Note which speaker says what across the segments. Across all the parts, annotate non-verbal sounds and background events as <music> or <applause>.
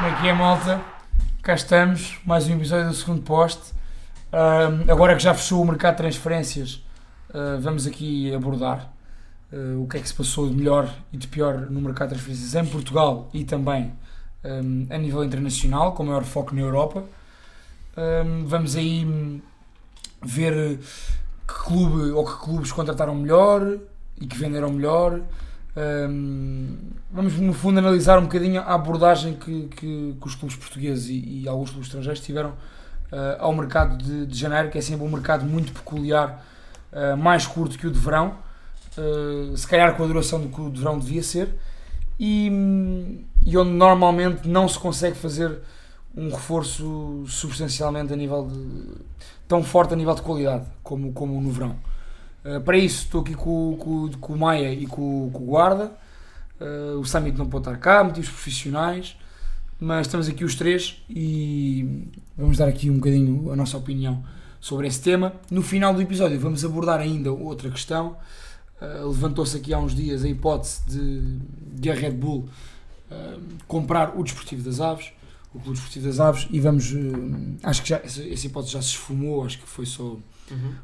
Speaker 1: Como é que é, malta? Cá estamos, mais um episódio do segundo poste. Agora que já fechou o mercado de transferências, ah, vamos aqui abordar ah, o que é que se passou de melhor e de pior no mercado de transferências em Portugal e também ahm, a nível internacional, com maior foco na Europa. Ahm, vamos aí hum, ver que clube ou que clubes contrataram melhor e que venderam melhor. Ahm, vamos no fundo analisar um bocadinho a abordagem que, que- que os clubes portugueses e, e alguns clubes estrangeiros tiveram ah, ao mercado de, de janeiro, que é sempre um mercado muito peculiar, ah, mais curto que o de verão, ah, se calhar com a duração do que o de verão devia ser, e, e onde normalmente não se consegue fazer um reforço substancialmente a nível de tão forte a nível de qualidade como, como no verão. Uh, para isso estou aqui com, com, com o Maia e com, com o Guarda. Uh, o Summit não pode estar cá, motivos profissionais, mas estamos aqui os três e vamos dar aqui um bocadinho a nossa opinião sobre esse tema. No final do episódio vamos abordar ainda outra questão. Uh, Levantou-se aqui há uns dias a hipótese de, de a Red Bull comprar o Desportivo das Aves, o Clube Desportivo das Aves, e vamos. uh, acho que já, essa, essa hipótese já se esfumou, acho que foi só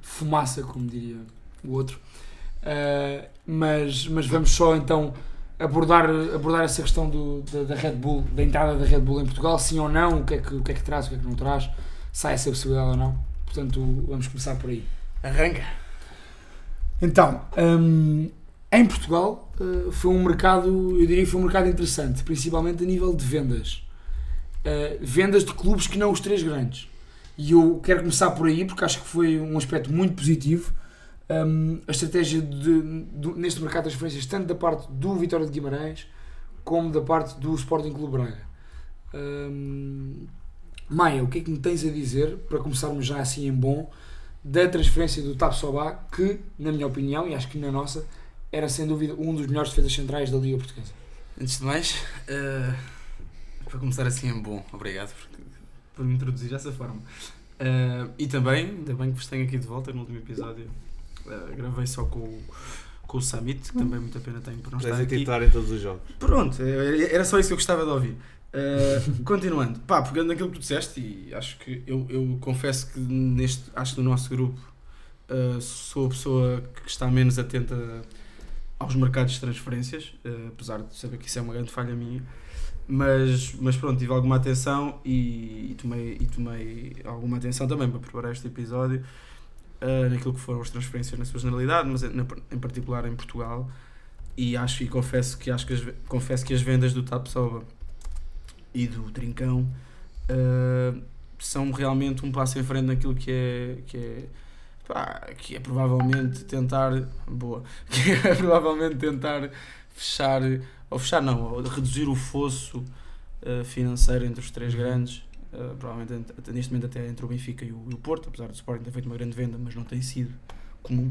Speaker 1: fumaça, como diria o outro. Uh, mas, mas vamos só então abordar, abordar essa questão do, da, da Red Bull, da entrada da Red Bull em Portugal, sim ou não, o que, é que, o que é que traz, o que é que não traz, há essa possibilidade ou não. Portanto, vamos começar por aí.
Speaker 2: Arranca.
Speaker 1: Então, hum, em Portugal uh, foi um mercado, eu diria que foi um mercado interessante, principalmente a nível de vendas. Uh, vendas de clubes que não os três grandes. E eu quero começar por aí porque acho que foi um aspecto muito positivo. Hum, a estratégia de, do- neste mercado de transferências, tanto da parte do Vitória de Guimarães como da parte do Sporting Clube Braga. Hum, Maia, o que é que me tens a dizer, para começarmos já assim em bom, da transferência do Tap Sobá, que, na minha opinião, e acho que na nossa, era sem dúvida um dos melhores defesas centrais da Liga Portuguesa.
Speaker 2: Antes de mais, eh, para começar assim em bom, obrigado por, por me introduzir dessa forma. Eh, e também, ainda bem que vos tenho aqui de volta no último episódio. Eh, gravei só com, o- com o Summit, que também muita pena tenho por não estar
Speaker 3: Tens a
Speaker 2: aqui.
Speaker 3: titular em todos os jogos.
Speaker 2: Pronto, eh, era só isso que eu gostava de ouvir. Eh, <laughs> continuando, pá, pegando naquilo que tu disseste, e acho que eu, eu confesso que neste, acho que no nosso grupo eh, sou a pessoa que está menos atenta aos mercados de transferências, eh, apesar de saber que isso é uma grande falha minha. Mas, mas pronto, tive alguma atenção e, e tomei, e tomei alguma atenção também para preparar este episódio eh, naquilo que foram as transferências na sua generalidade, mas na- em particular em Portugal. E acho e confesso que acho que as, confesso que as vendas do Tapsoba e do Trincão eh, são realmente um passo em frente naquilo que é que é que é provavelmente tentar boa <laughs> que é provavelmente tentar fechar ou fechar não ou reduzir o fosso eh, financeiro entre os três grandes eh, provavelmente neste momento até entre o Benfica e o, e o Porto apesar do Sporting ter feito uma grande venda mas não tem sido comum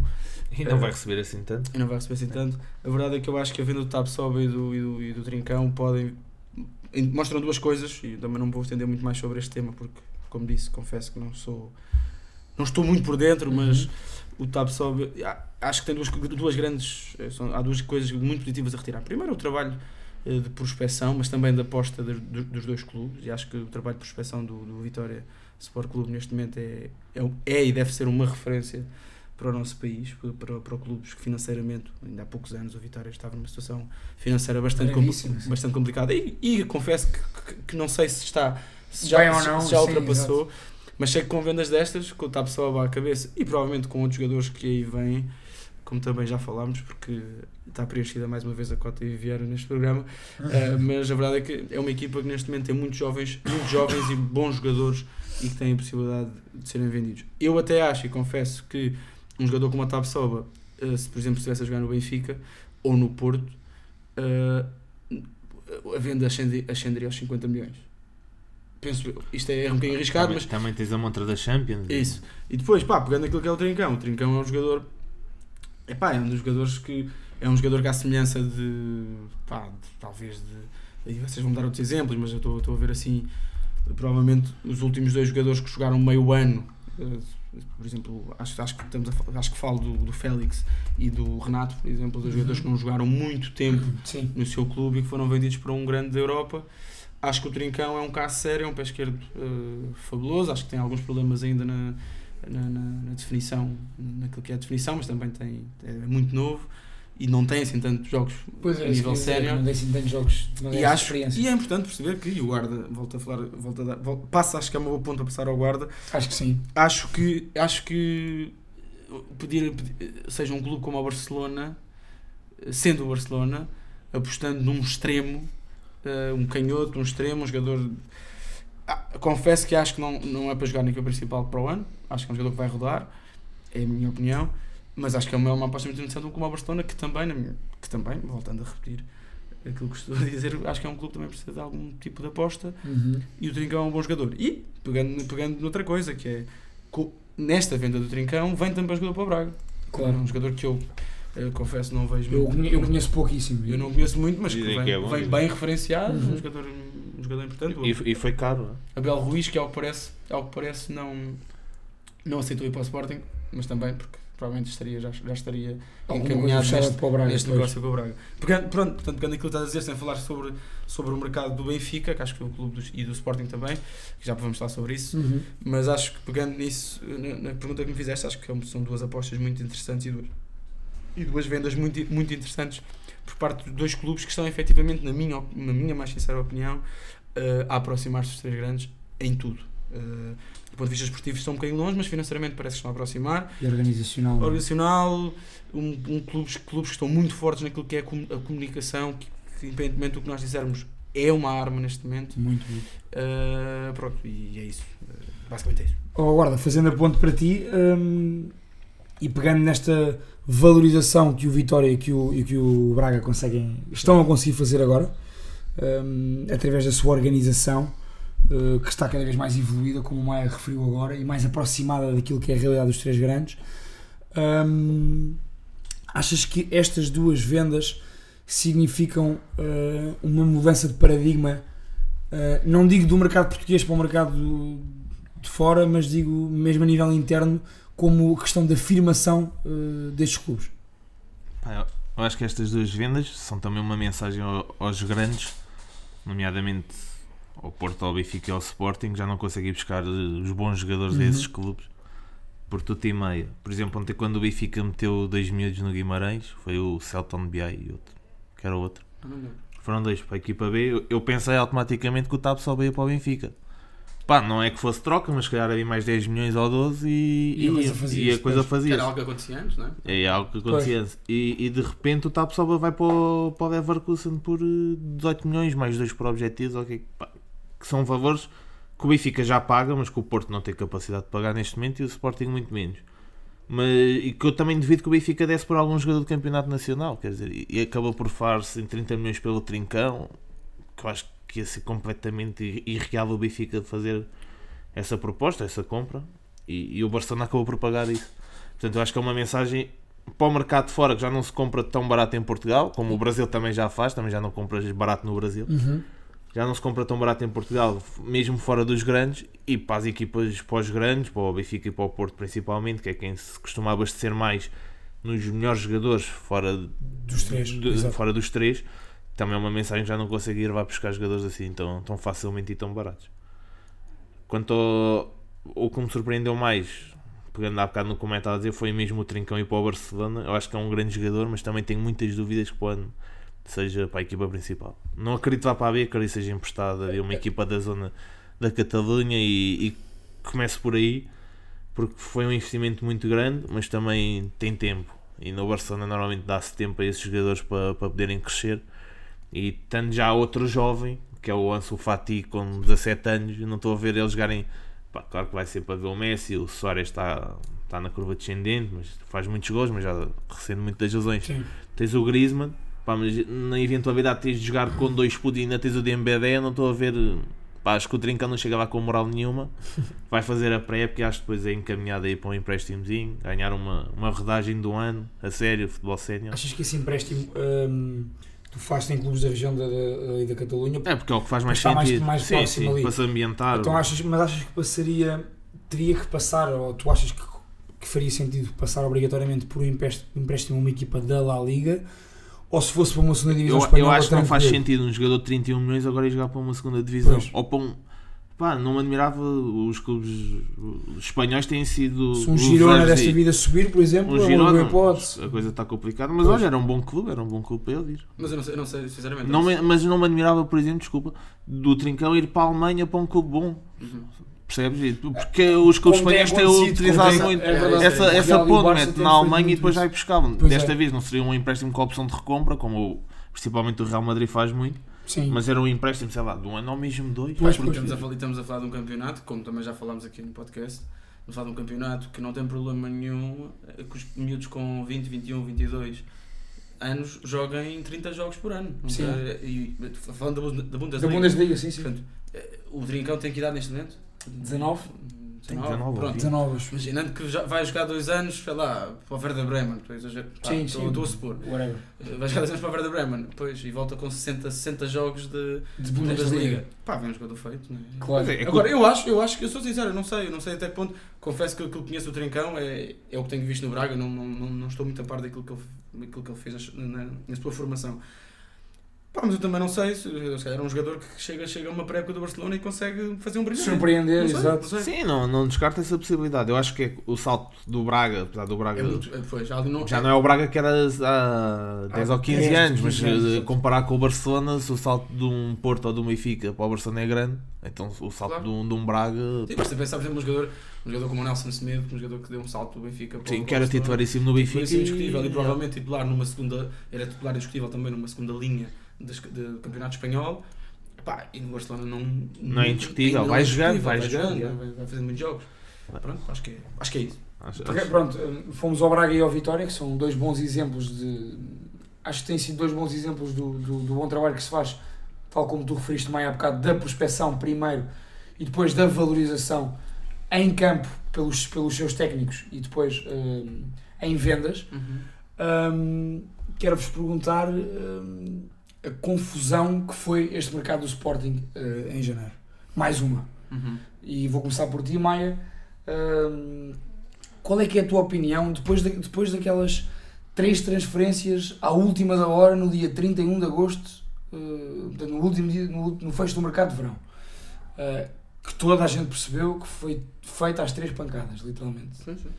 Speaker 3: E não
Speaker 2: Eh,
Speaker 3: vai receber assim tanto.
Speaker 2: e não vai receber assim tanto. A verdade é que eu acho que a venda do Tapsoba e do, e, do, e do Trincão podem. em- mostram duas coisas e também não vou estender muito mais sobre este tema porque, como disse, confesso que não sou. não estou muito por dentro, mas o Tapsoba. ah, acho que tem duas, duas grandes. eh, são- há duas coisas muito positivas a retirar. Primeiro, o trabalho de prospecção, mas também da aposta dos, dos dois clubes. E acho que o trabalho de prospecção do, do Vitória Sport Clube neste momento é, é, é e deve ser uma referência para o nosso país, para, para, clubes que financeiramente, ainda há poucos anos, o Vitória estava numa situação financeira bastante,
Speaker 1: sim.
Speaker 2: bastante complicada e, e confesso que, que, que não sei se está se já, se-
Speaker 1: não,
Speaker 2: se já
Speaker 1: sim,
Speaker 2: ultrapassou, mas sei que com vendas destas, com o TAP só à cabeça e provavelmente com outros jogadores que aí vêm, como também já falámos, porque está preenchida mais uma vez a cota e vieram neste programa, Uh, <laughs> mas a verdade é que é uma equipa que neste momento tem muitos jovens, muitos jovens e bons jogadores e que têm a possibilidade de serem vendidos. Eu até acho e confesso que um jogador como a Tab Soba, uh, se por exemplo estivesse a jogar no Benfica ou no Porto, uh, a venda ascendi- ascenderia aos 50 milhões. Penso, isto é um bocadinho arriscado,
Speaker 3: também,
Speaker 2: mas
Speaker 3: também tens a montra da Champions.
Speaker 2: isso. E depois, pá, pegando aquilo que é o Trincão, o Trincão é um jogador. Epá, é um dos jogadores que. É um jogador que, à semelhança de. pá, de- talvez de. Aí vocês vão dar outros exemplos, mas eu estou a ver assim. Provavelmente os últimos dois jogadores que jogaram meio ano. eh, Por exemplo, acho, acho, que, estamos a, acho que falo do, do Félix e do Renato, por exemplo, dois jogadores que não jogaram muito tempo
Speaker 1: Sim.
Speaker 2: no seu clube e que foram vendidos para um grande da Europa. Acho que o Trincão é um caso sério, é um pé esquerdo eh, fabuloso. Acho que tem alguns problemas ainda na, na, na- na definição, naquilo que é a definição, mas também tem, é muito novo e não tem assim tantos jogos
Speaker 1: Pois
Speaker 2: a
Speaker 1: é, isso
Speaker 2: nível
Speaker 1: dizer,
Speaker 2: sério.
Speaker 1: Não dei assim tantos jogos,
Speaker 2: E, acho,
Speaker 1: experiência.
Speaker 2: e é importante perceber que e o guarda, volta a falar, volta a dar, vol- passa, acho que é uma boa ponta a passar ao guarda.
Speaker 1: Acho que sim.
Speaker 2: Acho que, acho que pedir, pedir- seja um clube como o Barcelona, sendo o Barcelona, apostando num extremo, eh, um canhoto, um extremo, um jogador. Ah, confesso que acho que não, não é para jogar na equipa principal para o ano. Acho que é um jogador que vai rodar, é a minha opinião. Mas acho que é uma, uma aposta muito interessante um como o Barcelona, que também, na minha- que também, voltando a repetir aquilo que estou a dizer, acho que é um clube que também precisa de algum tipo de aposta
Speaker 1: Uhum.
Speaker 2: e o Trincão é um bom jogador. E, pegando, pegando noutra coisa, que é nesta venda do Trincão, vem também jogador para o Braga. É
Speaker 1: Claro.
Speaker 2: um jogador que eu, eh, confesso não vejo
Speaker 1: Eu,
Speaker 2: muito.
Speaker 1: eu conheço pouquíssimo.
Speaker 2: Eu não conheço muito, mas vem,
Speaker 3: que é bom,
Speaker 2: vem bem referenciado,
Speaker 1: Uhum.
Speaker 2: um, jogador, um jogador importante.
Speaker 3: E, e foi caro. é?
Speaker 2: Abel Ruiz, que ao que parece, ao que parece não, não aceitou ir para o Sporting, mas também porque provavelmente estaria, já, já estaria encaminhado neste,
Speaker 1: para o Braga.
Speaker 2: neste negócio com o Braga. Pegando, pronto, portanto, pegando aquilo que estás a dizer, sem falar sobre, sobre o mercado do Benfica, que acho que é o clube dos, e do Sporting também, que já vamos falar sobre isso,
Speaker 1: Uhum.
Speaker 2: mas acho que pegando nisso, na, na pergunta que me fizeste, acho que é são duas apostas muito interessantes e duas, e duas vendas muito, muito interessantes por parte de dois clubes que estão efetivamente, na minha, na minha mais sincera opinião, eh, a aproximar-se dos três grandes em tudo. Eh, do ponto de vista esportivo estão um bocadinho longe, mas financeiramente parece que estão a aproximar.
Speaker 1: E organizacional.
Speaker 2: Organizacional, um, um clubes, clubes que estão muito fortes naquilo que é a, com- a comunicação, que, que independentemente do que nós dissermos, é uma arma neste momento.
Speaker 1: Muito bom.
Speaker 2: Uh, pronto, e é isso. Uh, basicamente é isso.
Speaker 1: Oh, guarda, fazendo a ponte para ti hum, e pegando nesta valorização que o Vitória e que o, e que o Braga conseguem, estão a conseguir fazer agora, hum, através da sua organização, uh, que está cada vez mais evoluída, como o Maia referiu agora, e mais aproximada daquilo que é a realidade dos três grandes. hum, achas que estas duas vendas significam uh, uma mudança de paradigma? uh, não digo do mercado português para o mercado do- de fora, mas digo mesmo a nível interno, como questão de afirmação uh, destes clubes.
Speaker 3: Pá, eu- acho que estas duas vendas são também uma mensagem ao- aos grandes, nomeadamente ao Porto, ao Benfica e ao Sporting, já não conseguem buscar eh, os bons jogadores
Speaker 1: Uhum.
Speaker 3: a esses clubes por tudo e meia. Por exemplo, ontem quando o Benfica meteu dois miúdos no Guimarães, foi o Celton BI e outro, que era outro. Foram dois para a equipa B. Eu, eu pensei automaticamente que o TAP só veio para o Benfica. Pá, não é que fosse troca, mas se calhar havia mais 10 milhões ou 12 e,
Speaker 1: E a coisa fazia-se,
Speaker 3: e a coisa
Speaker 1: pois.
Speaker 3: fazia
Speaker 2: algo que acontecia antes, não é?
Speaker 3: é algo que acontecia antes. E, e de repente o TAP só vai para o, para o Leverkusen por eh, 18 milhões, mais dois por objetivos, ok, pá, que são valores que o Benfica já paga, mas que o Porto não tem capacidade de pagar neste momento e o Sporting muito menos. Mas, e que eu também devido que o Benfica desse por algum jogador do Campeonato Nacional, quer dizer, e, e acabou por falar-se em 30 milhões pelo Trincão, que eu acho que ia ser completamente ir- irreal o Benfica fazer essa proposta, essa compra, e, e o Barcelona acabou por pagar isso. Portanto, eu acho que é uma mensagem para o mercado de fora que já não se compra tão barato em Portugal, como o Brasil também já faz, também já não compras barato no Brasil. Já não se compra tão barato em Portugal, mesmo fora dos grandes, e para as equipas pós-grandes, para o Benfica e para o Porto principalmente, que é quem se costuma abastecer mais nos melhores jogadores fora,
Speaker 1: Dos três,
Speaker 3: de- fora dos três, também é uma mensagem que já não consegue ir vai buscar jogadores assim tão, tão facilmente e tão baratos. Quanto ao, o que me surpreendeu mais, pegando há bocado no comentário a dizer, foi mesmo o Trincão ir para o Barcelona. Eu acho que é um grande jogador, mas também tenho muitas dúvidas que pode seja para a equipa principal. Não acredito vá para a B, acredito seja emprestado a uma equipa da zona da Catalunha e, e comece por aí, porque foi um investimento muito grande, mas também tem tempo. E no Barcelona normalmente dá-se tempo a esses jogadores para, para poderem crescer. E tanto já outro jovem, que é o Ansu Fati com 17 anos, não estou a ver eles jogarem. Pá, claro que vai ser para ver o Messi, o Soares está, está na curva descendente, mas faz muitos gols, mas já recebe muitas lesões.
Speaker 1: Sim.
Speaker 3: Tens o Griezmann, pá, mas na eventualidade tens de jogar com dois putos e ainda tens o Dembélé, não estou a ver. Pá, acho que o Trincão não chega lá com moral nenhuma. <laughs> Vai fazer a pré-época e acho que depois é encaminhado aí para um empréstimozinho, ganhar uma, uma rodagem do ano, a sério, futebol sénior.
Speaker 1: Achas que esse empréstimo hum, tu fazes em clubes da região da, da, da Catalunha?
Speaker 3: É porque é o que faz mais
Speaker 1: Está mais-
Speaker 3: sentido.
Speaker 1: mais
Speaker 3: sim,
Speaker 1: próximo
Speaker 3: sim,
Speaker 1: ali.
Speaker 3: para se ambientar.
Speaker 1: Então achas, mas achas que passaria, teria que passar, ou tu achas que, que faria sentido passar obrigatoriamente por um empréstimo, empréstimo a uma equipa da La Liga, ou se fosse para uma segunda divisão
Speaker 3: Eu, eu
Speaker 1: espanhola.
Speaker 3: acho que não faz sentido um jogador de 31 milhões agora ir jogar para uma segunda divisão.
Speaker 1: Pois.
Speaker 3: Ou para um. Pá, não me admirava. Os clubes espanhóis têm sido.
Speaker 1: Se um Girona desta vida subir, por exemplo,
Speaker 3: Um
Speaker 1: é
Speaker 3: Girona, a coisa está complicada, mas
Speaker 1: Pois.
Speaker 3: olha, era um bom clube, era um bom clube para ele ir.
Speaker 2: Mas eu não sei, eu não sei sinceramente.
Speaker 3: Não me- mas não me admirava, por exemplo, desculpa, do Trincão ir para a Alemanha para um clube bom.
Speaker 2: Uhum.
Speaker 3: Percebes? Porque os clubes
Speaker 1: Como tem
Speaker 3: espanhóis têm utilizado muito
Speaker 1: é verdade.
Speaker 3: essa, ponte, mete na Alemanha e
Speaker 1: muito
Speaker 3: depois vai buscavam. Desta
Speaker 1: é.
Speaker 3: vez não seria um empréstimo com a opção de recompra, como o- principalmente o Real Madrid faz muito,
Speaker 1: Sim.
Speaker 3: mas era um empréstimo, sei lá, de um ano ou mesmo dois.
Speaker 1: Pois,
Speaker 2: Porque
Speaker 1: pois.
Speaker 2: estamos a, falar, estamos a falar de um campeonato, como também já falámos aqui no podcast, estamos a falar de um campeonato que não tem problema nenhum eh, que os miúdos com 20, 21, 22 anos joguem 30 jogos por ano.
Speaker 1: Sim.
Speaker 2: sei, e, falando da, Bund- da
Speaker 1: Da
Speaker 2: Bundesliga,
Speaker 1: Bundesliga, sim, sim.
Speaker 2: portanto, eh, o Trincão tem que idade neste momento?
Speaker 1: 19?
Speaker 3: Tem 19,
Speaker 2: Pronto.
Speaker 1: 19, acho.
Speaker 2: Imaginando que já vai jogar dois anos, sei lá, para o Werder Bremen, estou a exagerar, pá,
Speaker 1: Sim,
Speaker 2: estou,
Speaker 1: sim.
Speaker 2: estou a supor.
Speaker 1: Whatever.
Speaker 2: Eh, Vai jogar dois anos para o Werder Bremen, depois, e volta com 60, 60 jogos de
Speaker 1: De
Speaker 2: Bundesliga. Pá, vem um jogador feito, não é?
Speaker 1: Claro.
Speaker 3: É, é
Speaker 2: Agora, eu acho, eu acho que eu sou sincero, eu não sei, eu não sei até que ponto. Confesso que aquilo que conheço do Trincão é, é o que tenho visto no Braga, não, não, não, não estou muito a par daquilo que ele, daquilo que ele fez na, na, na sua formação. Pá, mas eu também não sei, se, calhar é um jogador que chega, chega a uma pré-época do Barcelona e consegue fazer um brilhante.
Speaker 1: Surpreender,
Speaker 2: Não sei,
Speaker 1: exato.
Speaker 2: não sei.
Speaker 3: Sim, não, não descarta essa possibilidade. Eu acho que é o salto do Braga, apesar do Braga.
Speaker 2: É muito, é, pois, já, não,
Speaker 3: Já não é o Braga que era há 10 ou 15
Speaker 1: 10,
Speaker 3: anos, mas
Speaker 1: 15 anos,
Speaker 3: eh,
Speaker 1: exato.
Speaker 3: comparar com o Barcelona, se o salto de um Porto ou de um Benfica para o Barcelona é grande, então o salto
Speaker 2: Claro.
Speaker 3: de, um, de um Braga,
Speaker 2: Sim, mas por exemplo, um jogador, um jogador como o Nelson Semedo, um jogador que deu um salto do Benfica para o
Speaker 3: sim, que era titularíssimo no
Speaker 2: Foi
Speaker 3: Benfica.
Speaker 2: indiscutível e
Speaker 3: e-
Speaker 2: provavelmente titular numa segunda, era titular indiscutível também numa segunda linha do Campeonato Espanhol. Pá, e no Barcelona não,
Speaker 3: Não é indiscutível,
Speaker 2: ainda
Speaker 3: vai
Speaker 2: é
Speaker 3: jogando,
Speaker 2: indiscutível,
Speaker 3: vai jogando, é.
Speaker 2: vai, vai fazendo muitos jogos. Pronto, acho que é, acho que é isso.
Speaker 3: Acho-
Speaker 1: Porque,
Speaker 3: acho-
Speaker 1: pronto, hum, fomos ao Braga e ao Vitória, que são dois bons exemplos de. Acho que têm sido dois bons exemplos do, do, do bom trabalho que se faz, tal como tu referiste mais há bocado, da prospecção primeiro e depois da valorização em campo pelos, pelos seus técnicos e depois hum, em vendas. Hum, Quero-vos perguntar hum, a confusão que foi este mercado do Sporting eh, em janeiro. Mais uma. E vou começar por ti, Maia. Hum, qual é que é a tua opinião depois, da, depois daquelas três transferências à última da hora, no dia 31 de agosto, uh, no último dia, no, no fecho do mercado de verão, uh, que toda a gente percebeu que foi feita às três pancadas, literalmente.
Speaker 2: Sim, sim.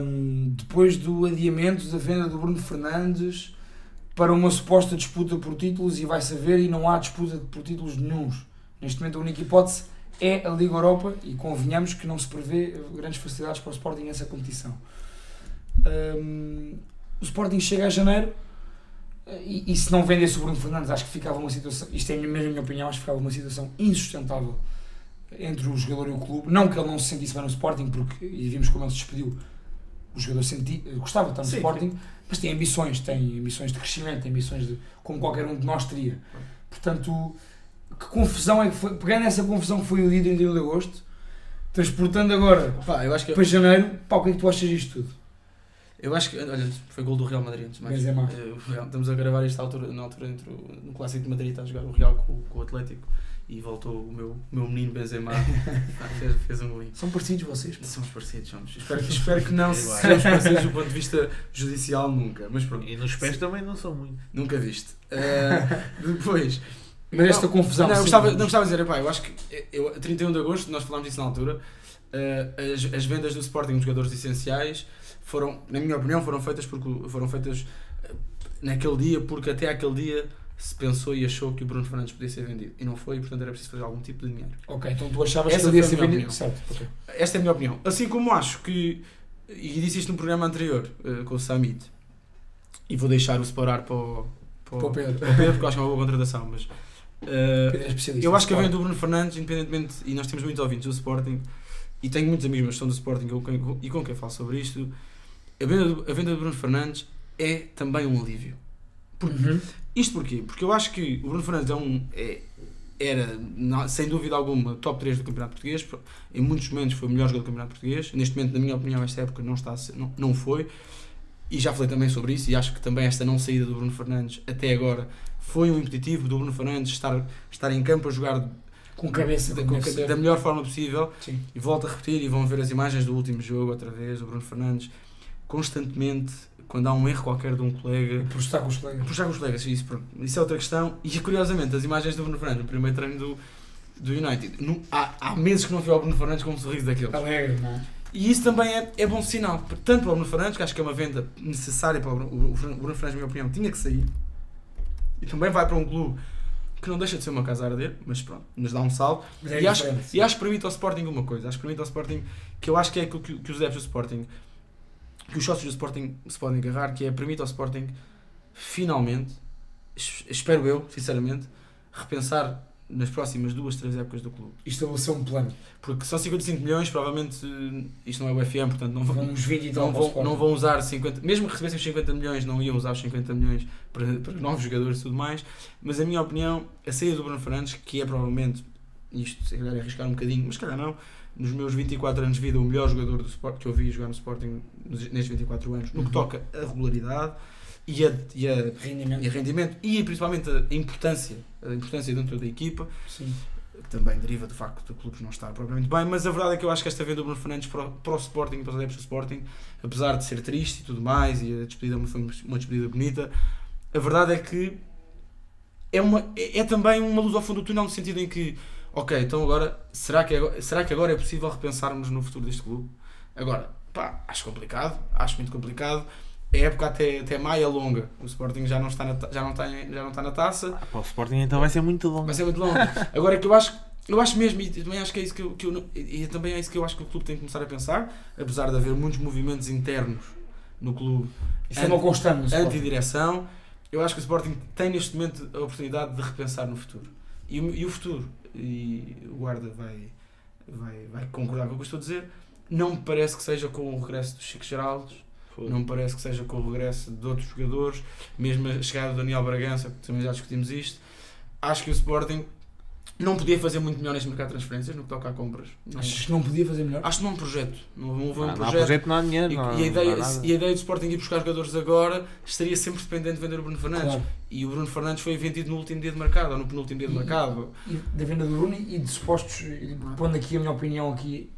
Speaker 1: Um, depois do adiamento da venda do Bruno Fernandes para uma suposta disputa por títulos e vai saber e não há disputa por títulos nenhums. Neste momento a única hipótese é a Liga Europa e convenhamos que não se prevê grandes facilidades para o Sporting nessa competição. Um, o Sporting chega a janeiro e, e se não vendesse o Bruno Fernandes acho que ficava uma situação, isto é mesmo a minha opinião, acho que ficava uma situação insustentável entre o jogador e o clube. Não que ele não se sentisse bem no Sporting, porque e vimos como ele se despediu. O jogador senti, gostava de estar no
Speaker 2: Sim,
Speaker 1: Sporting, mas tem ambições, tem ambições de crescimento, tem ambições de, como qualquer um de nós teria. Portanto, que confusão é que foi, pegando essa confusão que foi o dia 31 de agosto, transportando agora
Speaker 2: Pá, eu acho que
Speaker 1: para janeiro, pá, o que é que tu achas disto tudo?
Speaker 2: eu acho que olha, foi gol do Real Madrid antes mais.
Speaker 1: Benzema.
Speaker 2: Eh, o Real- estamos a gravar isto à altura, na altura entre o, no clássico de Madrid está a jogar o Real com, com o Atlético e voltou o meu, meu menino Benzema <laughs> fez, fez um golinho.
Speaker 1: São parecidos vocês? pá.
Speaker 2: Somos parecidos, somos. Espero, que- espero que não sejamos parecidos <laughs> do ponto de vista judicial nunca, mas pronto,
Speaker 3: E nos pés também não são muito.
Speaker 2: nunca viste. Eh, depois,
Speaker 1: Mas esta
Speaker 2: Não,
Speaker 1: confusão.
Speaker 2: Não, eu
Speaker 1: sim,
Speaker 2: gostava, não gostava de dizer, epá, eu acho que eu, a 31 de agosto, nós falámos disso na altura, eh, as, as vendas do Sporting dos jogadores essenciais foram, na minha opinião, foram feitas, porque, foram feitas eh, naquele dia, porque até aquele dia se pensou e achou que o Bruno Fernandes podia ser vendido. E não foi, e portanto era preciso fazer algum tipo de dinheiro.
Speaker 1: Ok, então tu achavas
Speaker 2: Essa
Speaker 1: que ele ia
Speaker 2: foi a
Speaker 1: ser vendido. Certo, ok.
Speaker 2: Esta é a minha opinião. Assim como acho que, e disse isto no programa anterior, eh, com o Samit, e vou deixar o separar para o, para
Speaker 1: Para o Pedro.
Speaker 2: para o Pedro, porque eu acho que é uma boa contratação, mas...
Speaker 1: especialista.
Speaker 2: Eu acho que a venda do Bruno Fernandes, independentemente, e nós temos muitos ouvintes do Sporting, e tenho muitos amigos que são do Sporting e com quem falo sobre isto, a venda, do, a venda do Bruno Fernandes é também um alívio.
Speaker 1: Uhum.
Speaker 2: Isto porquê? Porque eu acho que o Bruno Fernandes é um, é, era, sem dúvida alguma, top 3 do Campeonato Português. Em muitos momentos foi o melhor jogador do Campeonato Português. Neste momento, na minha opinião, esta época não, está ser- não, não foi. E já falei também sobre isso. E acho que também esta não saída do Bruno Fernandes até agora foi um impeditivo do Bruno Fernandes estar, estar em campo a jogar
Speaker 1: Com cabeça,
Speaker 2: da, com- da melhor forma possível.
Speaker 1: Sim.
Speaker 2: E volto a repetir, e vão ver as imagens do último jogo outra vez. O Bruno Fernandes constantemente quando há um erro qualquer de um colega.
Speaker 1: Por estar com os colegas.
Speaker 2: Puxar com os colegas, isso, pronto. isso é outra questão. E curiosamente, as imagens do Bruno Fernandes no primeiro treino do, do United, não- há, há meses que não vi o Bruno Fernandes com um sorriso daqueles.
Speaker 1: Alegre, não é?
Speaker 2: E isso também é, é bom sinal, tanto para o Bruno Fernandes, que acho que é uma venda necessária para o Bruno, o Bruno Fernandes, na minha opinião, tinha que sair. E também vai para um clube que não deixa de ser uma casa a arder, mas pronto, nos dá um salto.
Speaker 1: É
Speaker 2: E acho, e acho que permite ao Sporting uma coisa, acho que permite ao Sporting, que eu acho que é aquilo que, que os adeptos do Sporting, que os sócios do Sporting se podem agarrar, que é permite ao Sporting, finalmente, es- espero eu, sinceramente, repensar nas próximas duas, três épocas do clube.
Speaker 1: E estabelecer um plano.
Speaker 2: Porque são 55 milhões, provavelmente eh, isto não é o FM, portanto não vão,
Speaker 1: uns 20 e tal
Speaker 2: não vão, não vão usar 50, mesmo que recebessem os 50 milhões, não iam usar os 50 milhões para, para novos jogadores e tudo mais. Mas a minha opinião, a saída do Bruno Fernandes, que é provavelmente, isto se calhar é arriscar um bocadinho, mas se calhar não, nos meus 24 anos de vida, o melhor jogador do Sport que eu vi jogar no Sporting nestes 24 anos, no que
Speaker 1: Uhum.
Speaker 2: toca a regularidade e a, e a,
Speaker 1: Rendimento.
Speaker 2: e a rendimento e principalmente a importância, a importância dentro da equipa
Speaker 1: Sim.
Speaker 2: que também deriva do facto do clube não estar propriamente bem, mas a verdade é que eu acho que esta venda do Bruno Fernandes para, o- para o Sporting, para os adeptos do Sporting, apesar de ser triste e tudo mais, e a despedida foi uma despedida bonita, a verdade é que é, uma, é, é também uma luz ao fundo do túnel no sentido em que, ok, então agora, será que agora, será que agora é possível repensarmos no futuro deste clube? Agora, pá, acho complicado, acho muito complicado. A época até, até maio é longa. O Sporting já não está na, já não está, já não está na taça.
Speaker 3: Ah, para o Sporting então vai ser muito longo.
Speaker 2: Vai ser muito longo. Agora é que eu acho, eu acho mesmo, e também acho que é isso que eu, que eu e também é isso que eu acho que o clube tem que começar a pensar, apesar de haver muitos movimentos internos no clube
Speaker 1: Isso é uma constante
Speaker 2: anti-direção, eu acho que o Sporting tem neste momento a oportunidade de repensar no futuro. E, o- e o futuro, e o Guarda vai, vai, vai concordar com o que eu estou a dizer, não me parece que seja com o regresso do Chico Geraldes, não me parece que seja com o regresso de outros jogadores, mesmo a chegada do Daniel Bragança, que também já discutimos isto. Acho que o Sporting não podia fazer muito melhor neste mercado de transferências no que toca a compras. Não-
Speaker 1: Achas que não podia fazer melhor?
Speaker 2: acho que não há um projeto. Não houve um
Speaker 3: Ah, não há
Speaker 2: projeto.
Speaker 3: projeto, não há dinheiro.
Speaker 2: E,
Speaker 3: não
Speaker 2: e a
Speaker 3: não há
Speaker 2: ideia,
Speaker 3: nada.
Speaker 2: e a ideia do Sporting ir buscar jogadores agora estaria sempre dependente de vender o Bruno Fernandes.
Speaker 1: Claro.
Speaker 2: E o Bruno Fernandes foi vendido no último dia de mercado, ou no penúltimo dia de
Speaker 1: E-
Speaker 2: mercado.
Speaker 1: E da venda do Bruno e de supostos, e pondo aqui a minha opinião aqui,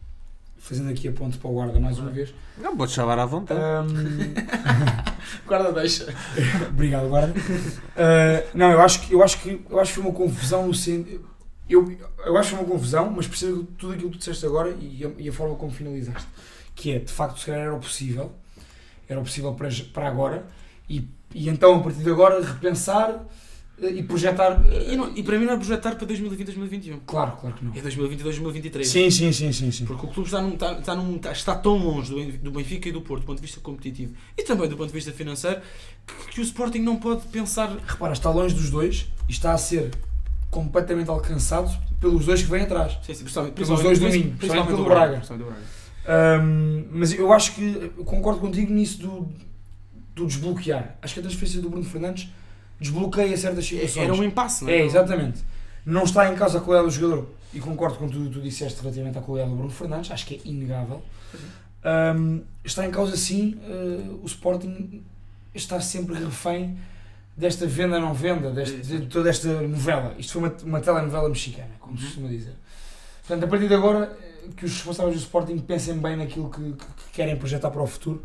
Speaker 1: fazendo aqui a ponte para o guarda mais uma vez.
Speaker 3: Não, podes chamar à vontade.
Speaker 1: Ahm, <laughs> <laughs>
Speaker 2: Guarda deixa.
Speaker 1: Obrigado, guarda. Ah, não, eu acho que eu acho que eu acho que foi uma confusão no sen- eu, eu acho que foi uma confusão, mas percebo tudo aquilo que tu disseste agora e a, e a forma como finalizaste. Que é, de facto, se calhar era o possível, era o possível para, para agora, e, e então a partir de agora repensar eh, e projetar.
Speaker 2: E, não- e para mim não é projetar para 2020 2021.
Speaker 1: Claro, claro que não.
Speaker 2: É 2020 2023.
Speaker 1: Sim, sim, sim, sim, sim.
Speaker 2: Porque o clube está, num, está, está, num- está- está tão longe do, do Benfica e do Porto, do ponto de vista competitivo e também do ponto de vista financeiro, que, que o Sporting não pode pensar.
Speaker 1: Repara, está longe dos dois e está a ser completamente alcançado pelos dois que vêm atrás.
Speaker 2: Sim, sim, principalmente,
Speaker 1: Pelos dois do Minho, principalmente pelo Braga.
Speaker 2: do Braga.
Speaker 1: Ahm, mas eu acho que eu concordo contigo nisso do, do desbloquear. Acho que a transferência do Bruno Fernandes desbloqueia certas situações.
Speaker 2: Era um impasse, não é?
Speaker 1: É, exatamente. Não está em causa a qualidade do jogador. E concordo com tudo o que tu disseste relativamente à qualidade do Bruno Fernandes, acho que é inegável. Ahm, está em causa sim eh, o Sporting está sempre refém desta venda não venda, deste, de toda esta novela. Isto foi uma, uma telenovela mexicana, como se
Speaker 2: Uhum.
Speaker 1: costuma dizer. Portanto, a partir de agora, eh, que os responsáveis do Sporting pensem bem naquilo que, que- que querem projetar para o futuro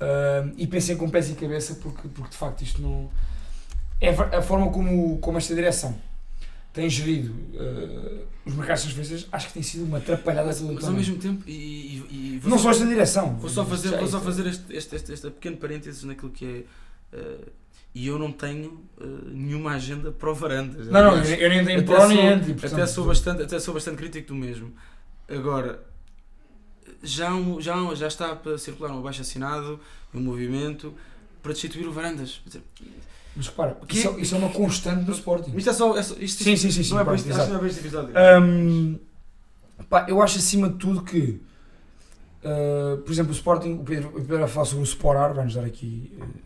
Speaker 1: ahm, e pensem com pés e cabeça, porque, porque de facto isto não. É a forma como, como esta direção tem gerido eh, os mercados de transferências, acho que tem sido uma atrapalhada
Speaker 2: Mas, mas ao mesmo tempo, e, e, e
Speaker 1: Não
Speaker 2: só-
Speaker 1: só esta direção.
Speaker 2: Vou só fazer, vou só
Speaker 1: isto-
Speaker 2: fazer este, este, este, este pequeno parênteses naquilo que é. eh, e eu não tenho eh, nenhuma agenda para o Varandas.
Speaker 1: Não, não, eu, eu nem tenho pró nem anti.
Speaker 2: até, sou bastante, até sou bastante crítico do mesmo. Agora, já, um- já, um- já está para circular um abaixo assinado, um movimento para destituir o Varandas.
Speaker 1: Mas repara,
Speaker 2: Que-
Speaker 1: isso, é- isso é uma constante no Sporting.
Speaker 2: Isto é só. é só- isto,
Speaker 1: Sim, sim, sim. sim
Speaker 2: não é não é para este episódio.
Speaker 1: Hum, pá, eu acho acima de tudo que, uh, por exemplo, o Sporting, o Pedro, o Pedro vai falar sobre o Sporar, vai-nos dar aqui uh,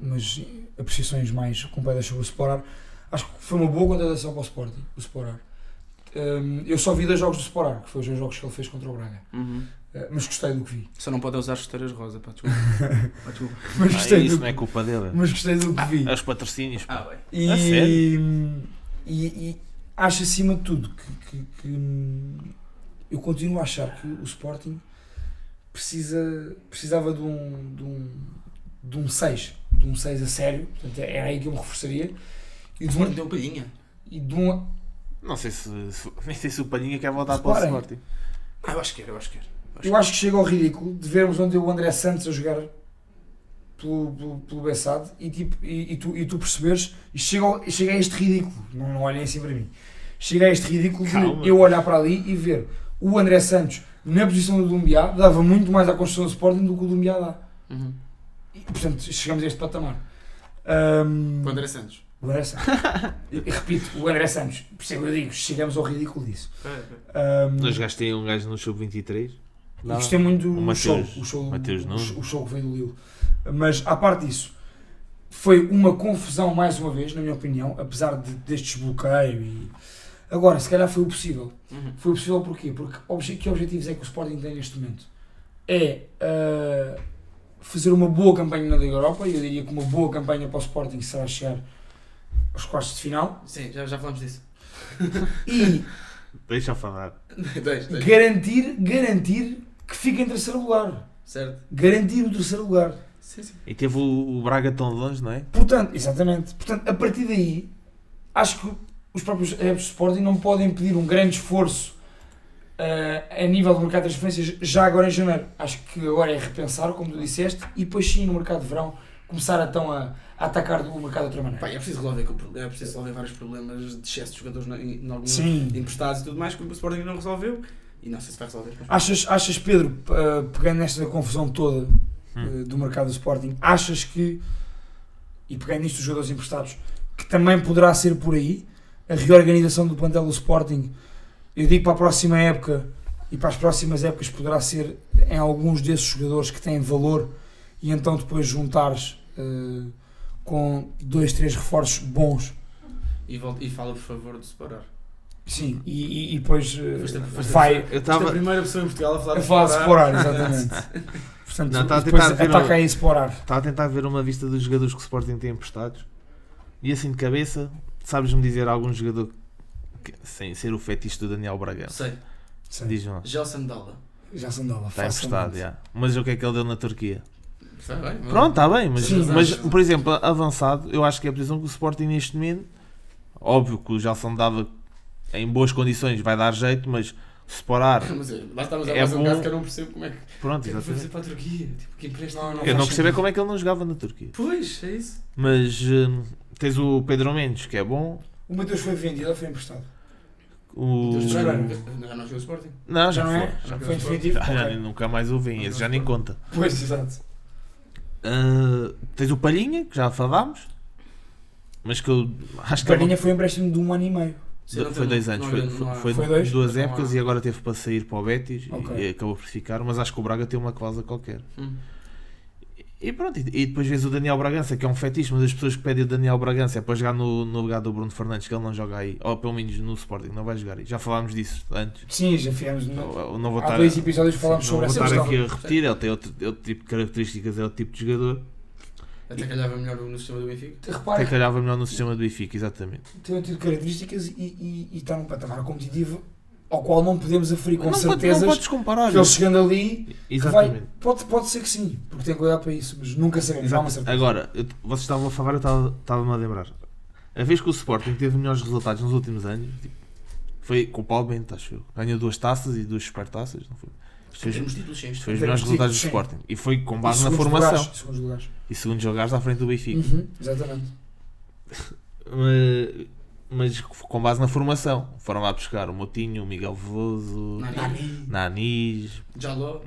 Speaker 1: umas apreciações mais completas sobre o Sporar. Acho que foi uma boa contratação para o Sporting, o Sporar. Hum, eu só vi dois jogos do Sporar, que foi os dois jogos que ele fez contra o Braga.
Speaker 2: Uhum.
Speaker 1: Uh, mas gostei do que vi.
Speaker 2: Só não pode usar chuteiras rosa, pá, desculpa. <laughs> Pá, desculpa.
Speaker 1: Mas
Speaker 3: Ah,
Speaker 1: gostei,
Speaker 3: isso
Speaker 1: do,
Speaker 3: não é culpa dele.
Speaker 1: mas gostei do que vi.
Speaker 3: É os patrocínios. pá.
Speaker 2: Ah, bem.
Speaker 1: E,
Speaker 3: A
Speaker 1: e, e acho acima de tudo que, que- que, hum, eu continuo a achar que o Sporting precisa, precisava de um, de um, de um 6, de um 6 a sério, portanto era aí que eu me reforçaria, e de um,
Speaker 2: deu palhinha.
Speaker 1: e de um
Speaker 3: Não sei se, se- <laughs> nem sei se o Palhinha quer voltar para o
Speaker 1: Reparem.
Speaker 3: Sporting.
Speaker 2: Ah, eu acho que era, eu acho que era.
Speaker 1: Eu acho que chega ao ridículo de vermos onde o André Santos a jogar pelo, pelo, pelo Bessade e, tipo, e, e tu, e tu perceberes, e chega, ao- chega a este ridículo, não, não olhem assim para mim, chega a este ridículo
Speaker 3: Calma.
Speaker 1: de eu olhar para ali e ver o André Santos na posição do Dumbiá dava muito mais à construção do Sporting do que o Dumbiá dá.
Speaker 2: Uhum.
Speaker 1: Portanto, chegamos a este patamar.
Speaker 2: Com o André Santos.
Speaker 1: o André Santos. Repito, o André Santos, percebo, eu digo, chegamos ao ridículo disso. Ahm,
Speaker 3: Nós gastei um gajo no sub-23.
Speaker 1: E gostei muito do
Speaker 3: O
Speaker 1: show,
Speaker 3: Mateus-
Speaker 1: o show,
Speaker 3: Mateus
Speaker 1: o, show- o show que veio do Lille. Mas, à parte disso, foi uma confusão, mais uma vez, na minha opinião, apesar de, deste desbloqueio. E... Agora, se calhar foi o possível.
Speaker 2: Uhum.
Speaker 1: Foi o possível porquê? Porque obje- que objetivos é que o Sporting tem neste momento? É ah, fazer uma boa campanha na Liga Europa, e eu diria que uma boa campanha para o Sporting será chegar aos quartos de final,
Speaker 2: Sim, já, já falamos disso.
Speaker 1: e <laughs>
Speaker 3: Deixa falar.
Speaker 1: garantir, garantir que fique em terceiro lugar.
Speaker 2: Certo?
Speaker 1: Garantir o terceiro lugar.
Speaker 2: Sim, sim.
Speaker 3: E teve o, o Braga tão longe, não é?
Speaker 1: Portanto, exatamente. Portanto, a partir daí, acho que os próprios adeptos de Sporting não podem pedir um grande esforço eh, a nível do mercado de transferências já agora em janeiro. Acho que agora é repensar, como tu disseste, e depois sim no mercado de verão começar então a, a atacar o mercado de outra maneira.
Speaker 2: Pá, é preciso resolver, é preciso resolver vários problemas de excesso de jogadores na- em, em alguns
Speaker 1: Sim.
Speaker 2: emprestados e tudo mais que o Sporting não resolveu. E não sei se vai resolver. mas-
Speaker 1: Achas, achas Pedro, eh, pegando nesta confusão toda
Speaker 3: Hum.
Speaker 1: do mercado do Sporting, achas que, e pegando nisto dos jogadores emprestados, que também poderá ser por aí a reorganização do plantel do Sporting? Eu digo para a próxima época e para as próximas épocas poderá ser em alguns desses jogadores que têm valor e então depois juntares eh, com dois, três reforços bons.
Speaker 2: E, volta, e fala, por favor, de separar.
Speaker 1: Sim, e, e- e depois
Speaker 2: Foste a- foste a-
Speaker 1: vai
Speaker 3: Eu
Speaker 2: Esta é a
Speaker 3: estava.
Speaker 2: primeira pessoa em Portugal a falar
Speaker 1: a
Speaker 2: de
Speaker 1: falar de
Speaker 2: separar.
Speaker 1: explorar, <laughs> exatamente. Portanto,
Speaker 3: Não, está a
Speaker 1: depois
Speaker 3: tentar ver
Speaker 1: ataca aí explorar.
Speaker 3: Estava a tentar ver uma vista dos jogadores que o Sporting tem emprestados. E assim de cabeça, sabes-me dizer algum jogador que- sem ser o fetiche do Daniel Bragança?
Speaker 2: Sei.
Speaker 1: Sim.
Speaker 3: Diz-me lá.
Speaker 2: Gelson Dalla.
Speaker 1: Já se andava.
Speaker 3: Está emprestado, já. Mas o que é que ele deu na Turquia?
Speaker 2: Está bem?
Speaker 3: Pronto, está bem, mas,
Speaker 1: Sim,
Speaker 3: mas
Speaker 2: mas-
Speaker 3: por exemplo, avançado, eu acho que é a posição que o Sporting neste momento, óbvio que o Gelson dava em boas condições, vai dar jeito, mas se parar,
Speaker 2: Mas é, lá estamos a
Speaker 3: É
Speaker 2: mais um
Speaker 3: bom.
Speaker 2: caso que eu não percebo como é que.
Speaker 3: pronto,
Speaker 2: é que foi
Speaker 3: exatamente.
Speaker 2: para a Turquia? Tipo, que empréstimo.
Speaker 1: Não, não
Speaker 3: Eu não percebo é como é que ele não jogava na Turquia.
Speaker 2: Pois, é isso.
Speaker 3: Mas hum, tens o Pedro Mendes, que é bom.
Speaker 1: O Mateus foi vendido ou foi emprestado?
Speaker 3: O...
Speaker 2: Deus
Speaker 1: Já
Speaker 2: já
Speaker 1: não.
Speaker 2: já não jogou o Sporting.
Speaker 3: Não, já,
Speaker 1: Já não
Speaker 3: foi.
Speaker 1: é?
Speaker 2: Já
Speaker 1: Foi
Speaker 2: foi.
Speaker 1: definitivo?
Speaker 3: Já, já
Speaker 1: Ok.
Speaker 3: nunca mais o vim, esse já nem conta.
Speaker 1: Pois, exato.
Speaker 3: Ah, tens o Palhinha, que já falámos. Mas que eu acho que é
Speaker 1: Palhinha foi um empréstimo de um ano e meio.
Speaker 2: Sim,
Speaker 3: foi dois anos, foi,
Speaker 2: não
Speaker 3: foi, foi
Speaker 1: Foi dois?
Speaker 3: duas épocas e agora teve para sair para o Betis e-
Speaker 1: Ok.
Speaker 3: e, acabou por ficar. Mas acho que o Braga tem uma cláusula qualquer.
Speaker 2: Hum.
Speaker 3: E pronto, e, e depois vês o Daniel Bragança, que é um fetiche, mas as pessoas que pedem o Daniel Bragança é para jogar no, no lugar do Bruno Fernandes, que ele não joga aí, ou pelo menos no Sporting, não vai jogar aí. Já falámos disso antes.
Speaker 1: Sim, já fizemos. no-
Speaker 3: Não, não vou
Speaker 1: Há
Speaker 3: estar,
Speaker 1: dois episódios falámos
Speaker 3: não
Speaker 1: sobre
Speaker 3: vou
Speaker 1: essa
Speaker 3: estar
Speaker 1: questão.
Speaker 3: aqui a repetir, ele tem outro, outro tipo de características, é outro tipo de jogador.
Speaker 2: Até calhava melhor no sistema do Benfica.
Speaker 1: Repara,
Speaker 3: Até calhava melhor no sistema do Benfica, exatamente.
Speaker 1: tem outro tipo de características e, e, e está num patamar competitivo ao qual não podemos aferir com
Speaker 3: não, pode-
Speaker 1: certezas
Speaker 3: não podes comparar.
Speaker 1: que ele chegando ali que
Speaker 3: Exatamente.
Speaker 1: vai. Pode, pode ser que sim, porque tem cuidado para isso, mas nunca sabemos. Há uma certeza.
Speaker 3: Agora, eu- vocês estavam a falar, eu estava- estava-me a lembrar. A vez que o Sporting teve melhores resultados nos últimos anos, tipo, foi com o Paulo Bento, acho eu. Ganhou duas taças e duas supertaças, não foi? Foi, isto foi os melhores resultados do. Sporting. E foi com base na formação.
Speaker 1: lugares, segundos lugares.
Speaker 3: E segundos lugares à frente do Benfica.
Speaker 1: Uhum, exatamente. <laughs>
Speaker 3: Mas, com base na formação. Foram lá buscar o Motinho, o Miguel Veloso,
Speaker 2: Nani.
Speaker 1: Nani,
Speaker 3: Nanis,
Speaker 2: Jaló.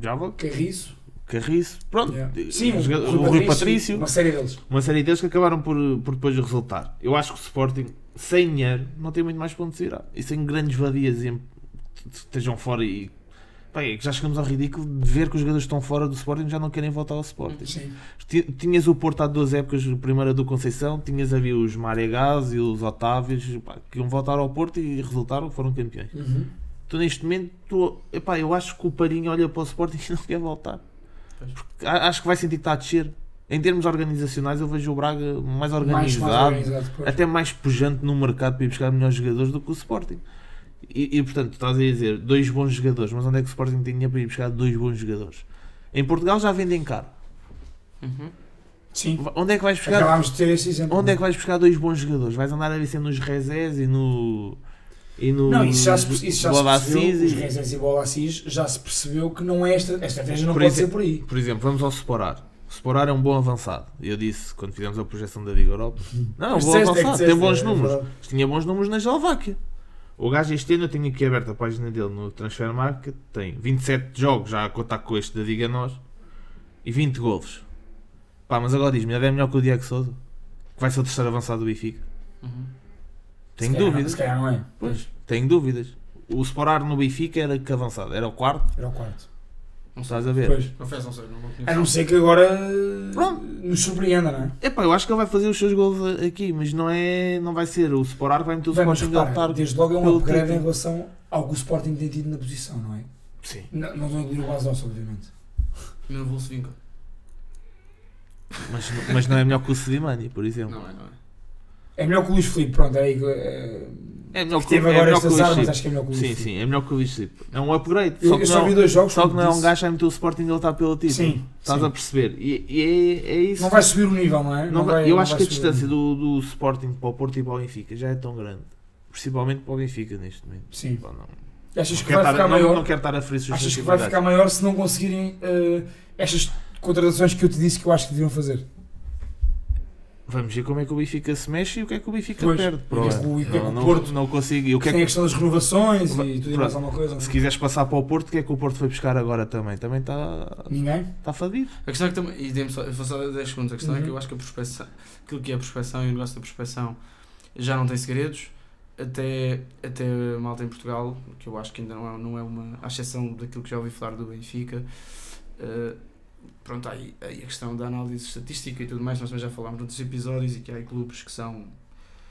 Speaker 3: Java
Speaker 1: Carriço.
Speaker 3: Carriço. Pronto.
Speaker 1: Yeah. Sim,
Speaker 3: o,
Speaker 1: o,
Speaker 3: o Rui Patrício.
Speaker 1: Uma série deles.
Speaker 3: uma série deles que acabaram por, por depois resultar. Eu acho que o Sporting, sem dinheiro, não tem muito mais para onde tirar. E sem grandes vadias em- que estejam fora e. Pá, é que já chegamos ao ridículo de ver que os jogadores estão fora do Sporting já não querem voltar ao Sporting.
Speaker 1: Sim.
Speaker 3: Ti- Tinhas o Porto há duas épocas, a primeira do Conceição, tinhas havia os Maregás e os Otávios pá, que iam voltar ao Porto e resultaram, foram campeões.
Speaker 1: Uhum.
Speaker 3: Tu neste momento, tu, epá, eu acho que o Parinho olha para o Sporting e <laughs> não quer voltar. Acho que vai sentir que está a descer. Em termos organizacionais, eu vejo o Braga mais
Speaker 1: Mais,
Speaker 3: organizado,
Speaker 1: mais organizado. pois.
Speaker 3: até mais pujante no mercado para ir buscar melhores jogadores do que o Sporting. E, e, portanto, tu estás a dizer dois bons jogadores, mas onde é que o Sporting tem dinheiro para ir buscar dois bons jogadores? Em Portugal já vendem caro.
Speaker 2: Uhum.
Speaker 1: Sim.
Speaker 3: Onde é que vais buscar?
Speaker 1: Acabámos de ter esse exemplo.
Speaker 3: Onde é que vais buscar dois bons jogadores? Vais andar a vencer nos Rezés e no. E no.
Speaker 1: Não, isso já se, isso já se percebeu,
Speaker 3: Assis
Speaker 1: os
Speaker 3: e-
Speaker 1: Rezes e Bola Assis, já se percebeu que não é esta, esta estratégia não
Speaker 3: Por
Speaker 1: pode
Speaker 3: exemplo-
Speaker 1: ser por aí.
Speaker 3: Por exemplo, vamos ao Sporar. O Sporar é um bom avançado. Eu disse quando fizemos a projeção da Liga Europa. Não, é um bom
Speaker 1: é
Speaker 3: avançado,
Speaker 1: disseste,
Speaker 3: tem bons
Speaker 1: é
Speaker 3: números.
Speaker 1: verdade.
Speaker 3: Tinha bons números na Eslováquia. O gajo este ano, eu tenho aqui aberto a página dele no Transfer Market, tem 27 jogos já a contar com este da Diga Nós e 20 golos. Pá, mas agora diz-me, é melhor que o Diego Souza? Que vai ser o terceiro avançado do Benfica?
Speaker 2: Uhum.
Speaker 3: Tenho
Speaker 1: Se calhar não-
Speaker 3: dúvidas.
Speaker 1: Se calhar não é.
Speaker 3: Pois, tenho dúvidas. O Sporar no Benfica era que avançado? Era o quarto?
Speaker 1: Era o quarto.
Speaker 2: Não.
Speaker 3: Estás a ver?
Speaker 1: Pois.
Speaker 2: Confesso, não sei. Não conheço.
Speaker 1: A não ser que agora
Speaker 3: Pronto.
Speaker 1: nos surpreenda, não é?
Speaker 3: Epá, eu acho que ele vai fazer os seus gols aqui, mas não, é, não vai ser o que vai meter o
Speaker 1: Bem,
Speaker 3: Sporting a lutar.
Speaker 1: desde logo é um upgrade em relação ao que o Sporting tem tido na posição, não é?
Speaker 3: Sim.
Speaker 1: Não, não a incluir o Bastos, obviamente.
Speaker 2: Não vou se vinca.
Speaker 3: Mas, mas não é melhor que o Sedimani, por exemplo.
Speaker 2: Não é, não é.
Speaker 1: É melhor que o Luís Filipe, pronto, era aí que. eh,
Speaker 3: É melhor
Speaker 1: que
Speaker 3: que,
Speaker 1: teve
Speaker 3: é
Speaker 1: agora
Speaker 3: o
Speaker 1: estas armas, acho que é melhor que o
Speaker 3: Sim, sim, é melhor que o Luís Filipe. É um upgrade.
Speaker 1: Eu,
Speaker 3: só
Speaker 1: eu
Speaker 3: que
Speaker 1: só
Speaker 3: não,
Speaker 1: vi dois jogos.
Speaker 3: só que não é um gajo vai meter o Sporting a lutar pelo título.
Speaker 1: Sim,
Speaker 3: Estás
Speaker 1: sim.
Speaker 3: a perceber? E, e é, é isso.
Speaker 1: Não vai subir o nível, não é?
Speaker 3: Não vai-
Speaker 1: vai-
Speaker 3: eu
Speaker 1: não
Speaker 3: acho que a distância do, do Sporting para o Porto e para o Benfica já é tão grande. Principalmente para o Benfica neste momento.
Speaker 1: Sim.
Speaker 3: Pá, não,
Speaker 1: Achas
Speaker 3: não
Speaker 1: que vai
Speaker 3: estar-
Speaker 1: ficar
Speaker 3: não-
Speaker 1: maior?
Speaker 3: não quero estar a ferir
Speaker 1: Achas que vai ficar maior se não conseguirem eh, estas contratações que eu te disse que eu acho que deviam fazer?
Speaker 3: Vamos ver como é que o Benfica se mexe e o que é que o Benfica
Speaker 1: Pois.
Speaker 3: perde.
Speaker 1: O que é
Speaker 3: Pronto.
Speaker 1: que o- o que é que
Speaker 3: Não,
Speaker 1: o
Speaker 3: não,
Speaker 1: Porto-
Speaker 3: não consigo. E o que é
Speaker 1: Tem a
Speaker 3: que,
Speaker 1: questão das renovações
Speaker 3: Va-
Speaker 1: e tudo e mais alguma coisa.
Speaker 3: se quiseres passar para o Porto, o que é que o Porto foi buscar agora também? Também está
Speaker 1: Ninguém?
Speaker 3: tá fadido.
Speaker 2: A questão é que também, e dê-me só, vou só 10 segundos, a questão é que
Speaker 1: Uhum.
Speaker 2: eu acho que a prospeção, aquilo que é a prospeção e o negócio da prospeção já não tem segredos, até, até a malta em Portugal, que eu acho que ainda não é, não é uma, à exceção daquilo que já ouvi falar do Benfica, eh, pronto, há aí, aí a questão da análise estatística e tudo mais, nós também já falámos noutros episódios e que há aí clubes que são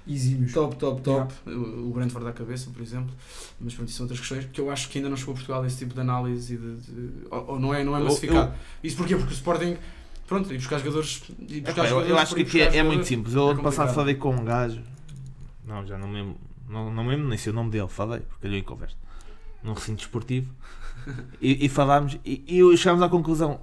Speaker 1: Exímios.
Speaker 2: top, top, top, o o Brentford da cabeça, por exemplo, mas pronto, isso são outras questões, que eu acho que ainda não chegou a Portugal esse tipo de análise, e de, de- ou, ou não é, não é
Speaker 3: Eu-
Speaker 2: massificado. Isso porquê? Porque o Sporting, pronto, e buscar jogadores, e buscar
Speaker 3: eu,
Speaker 2: jogadores
Speaker 3: eu acho
Speaker 2: por
Speaker 3: que é, é muito simples. Eu
Speaker 2: é
Speaker 3: ano passado
Speaker 2: complicado.
Speaker 3: falei com um gajo. Não, já não me lembro. Não, não me lembro nem sei o nome dele. Falei, porque eu em conversa. Num recinto esportivo. <laughs> e, e falámos. E, e chegámos à conclusão.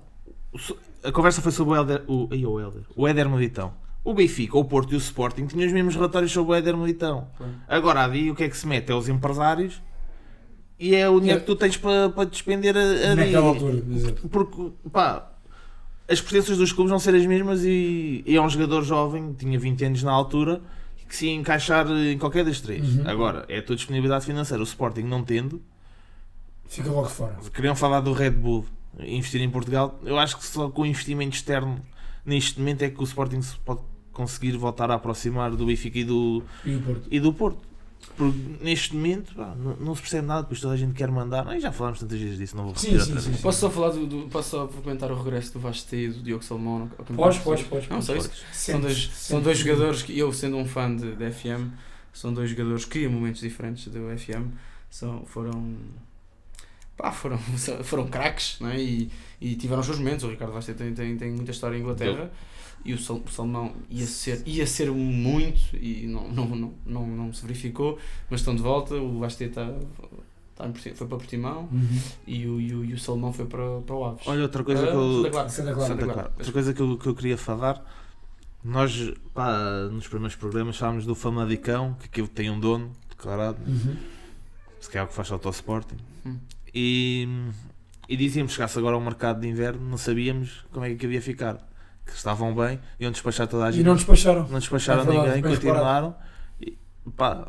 Speaker 3: A conversa foi sobre o Helder. O, ai, o Helder. O Éder Militão. O Benfica, o Porto e o Sporting tinham os mesmos relatórios sobre o Éder Militão. Agora, ali o que é que se mete? É os empresários. E é o dinheiro que tu tens para, para despender a, a
Speaker 1: Naquela altura, exato.
Speaker 3: Porque, pá, as pertenças dos clubes vão ser as mesmas e, e é um jogador jovem, tinha 20 anos na altura, que se ia encaixar em qualquer das três.
Speaker 1: Uhum.
Speaker 3: Agora, é a tua disponibilidade financeira. O Sporting não tendo,
Speaker 1: Fica logo fora.
Speaker 3: queriam falar do Red Bull, investir em Portugal. Eu acho que só com o investimento externo neste momento é que o Sporting se pode conseguir voltar a aproximar do Benfica e do,
Speaker 1: E Porto?
Speaker 3: e do Porto. Porque neste momento pá, não, não se percebe nada, pois toda a gente quer mandar. Ai, já falámos tantas vezes disso, não vou repetir
Speaker 1: sim,
Speaker 3: outra
Speaker 1: sim,
Speaker 3: vez.
Speaker 1: sim.
Speaker 2: Posso só falar do, do- posso só comentar o regresso do Vasco e do Diogo?
Speaker 1: Podes, podes, podes.
Speaker 2: Não, só isso.
Speaker 3: Podes.
Speaker 2: São dois, são dois jogadores que eu, sendo um fã de, de FM, são dois jogadores que, em momentos diferentes do FM, são, foram. Pá, foram, <laughs> foram craques não é? e, e tiveram os seus momentos. O Ricardo Vasta tem, tem, tem muita história em Inglaterra e o Sal- o Salmão ia ser, ia ser muito e não, não, não, não, não se verificou, mas estão de volta. O Vasta está, Porti- foi para Portimão
Speaker 1: Uhum.
Speaker 2: e o, e o, e o Salmão foi para, para o Aves.
Speaker 3: Olha, outra coisa
Speaker 2: Ah,
Speaker 3: que eu.
Speaker 2: Santa Clara.
Speaker 1: Santa Clara.
Speaker 3: Santa
Speaker 2: Clara.
Speaker 3: Clara. Outra coisa que eu, que eu queria falar, nós pá, nos primeiros programas falámos do Famadicão, que aquilo tem um dono declarado,
Speaker 1: Uhum.
Speaker 3: se calhar o que faz autosporting.
Speaker 2: Hum.
Speaker 3: E, e dizíamos que chegasse agora ao mercado de inverno, não sabíamos como é que havia ficar. Que estavam bem, iam despachar toda a gente.
Speaker 1: E não despacharam.
Speaker 3: não despacharam
Speaker 1: É verdade,
Speaker 3: ninguém, continuaram. E, pá,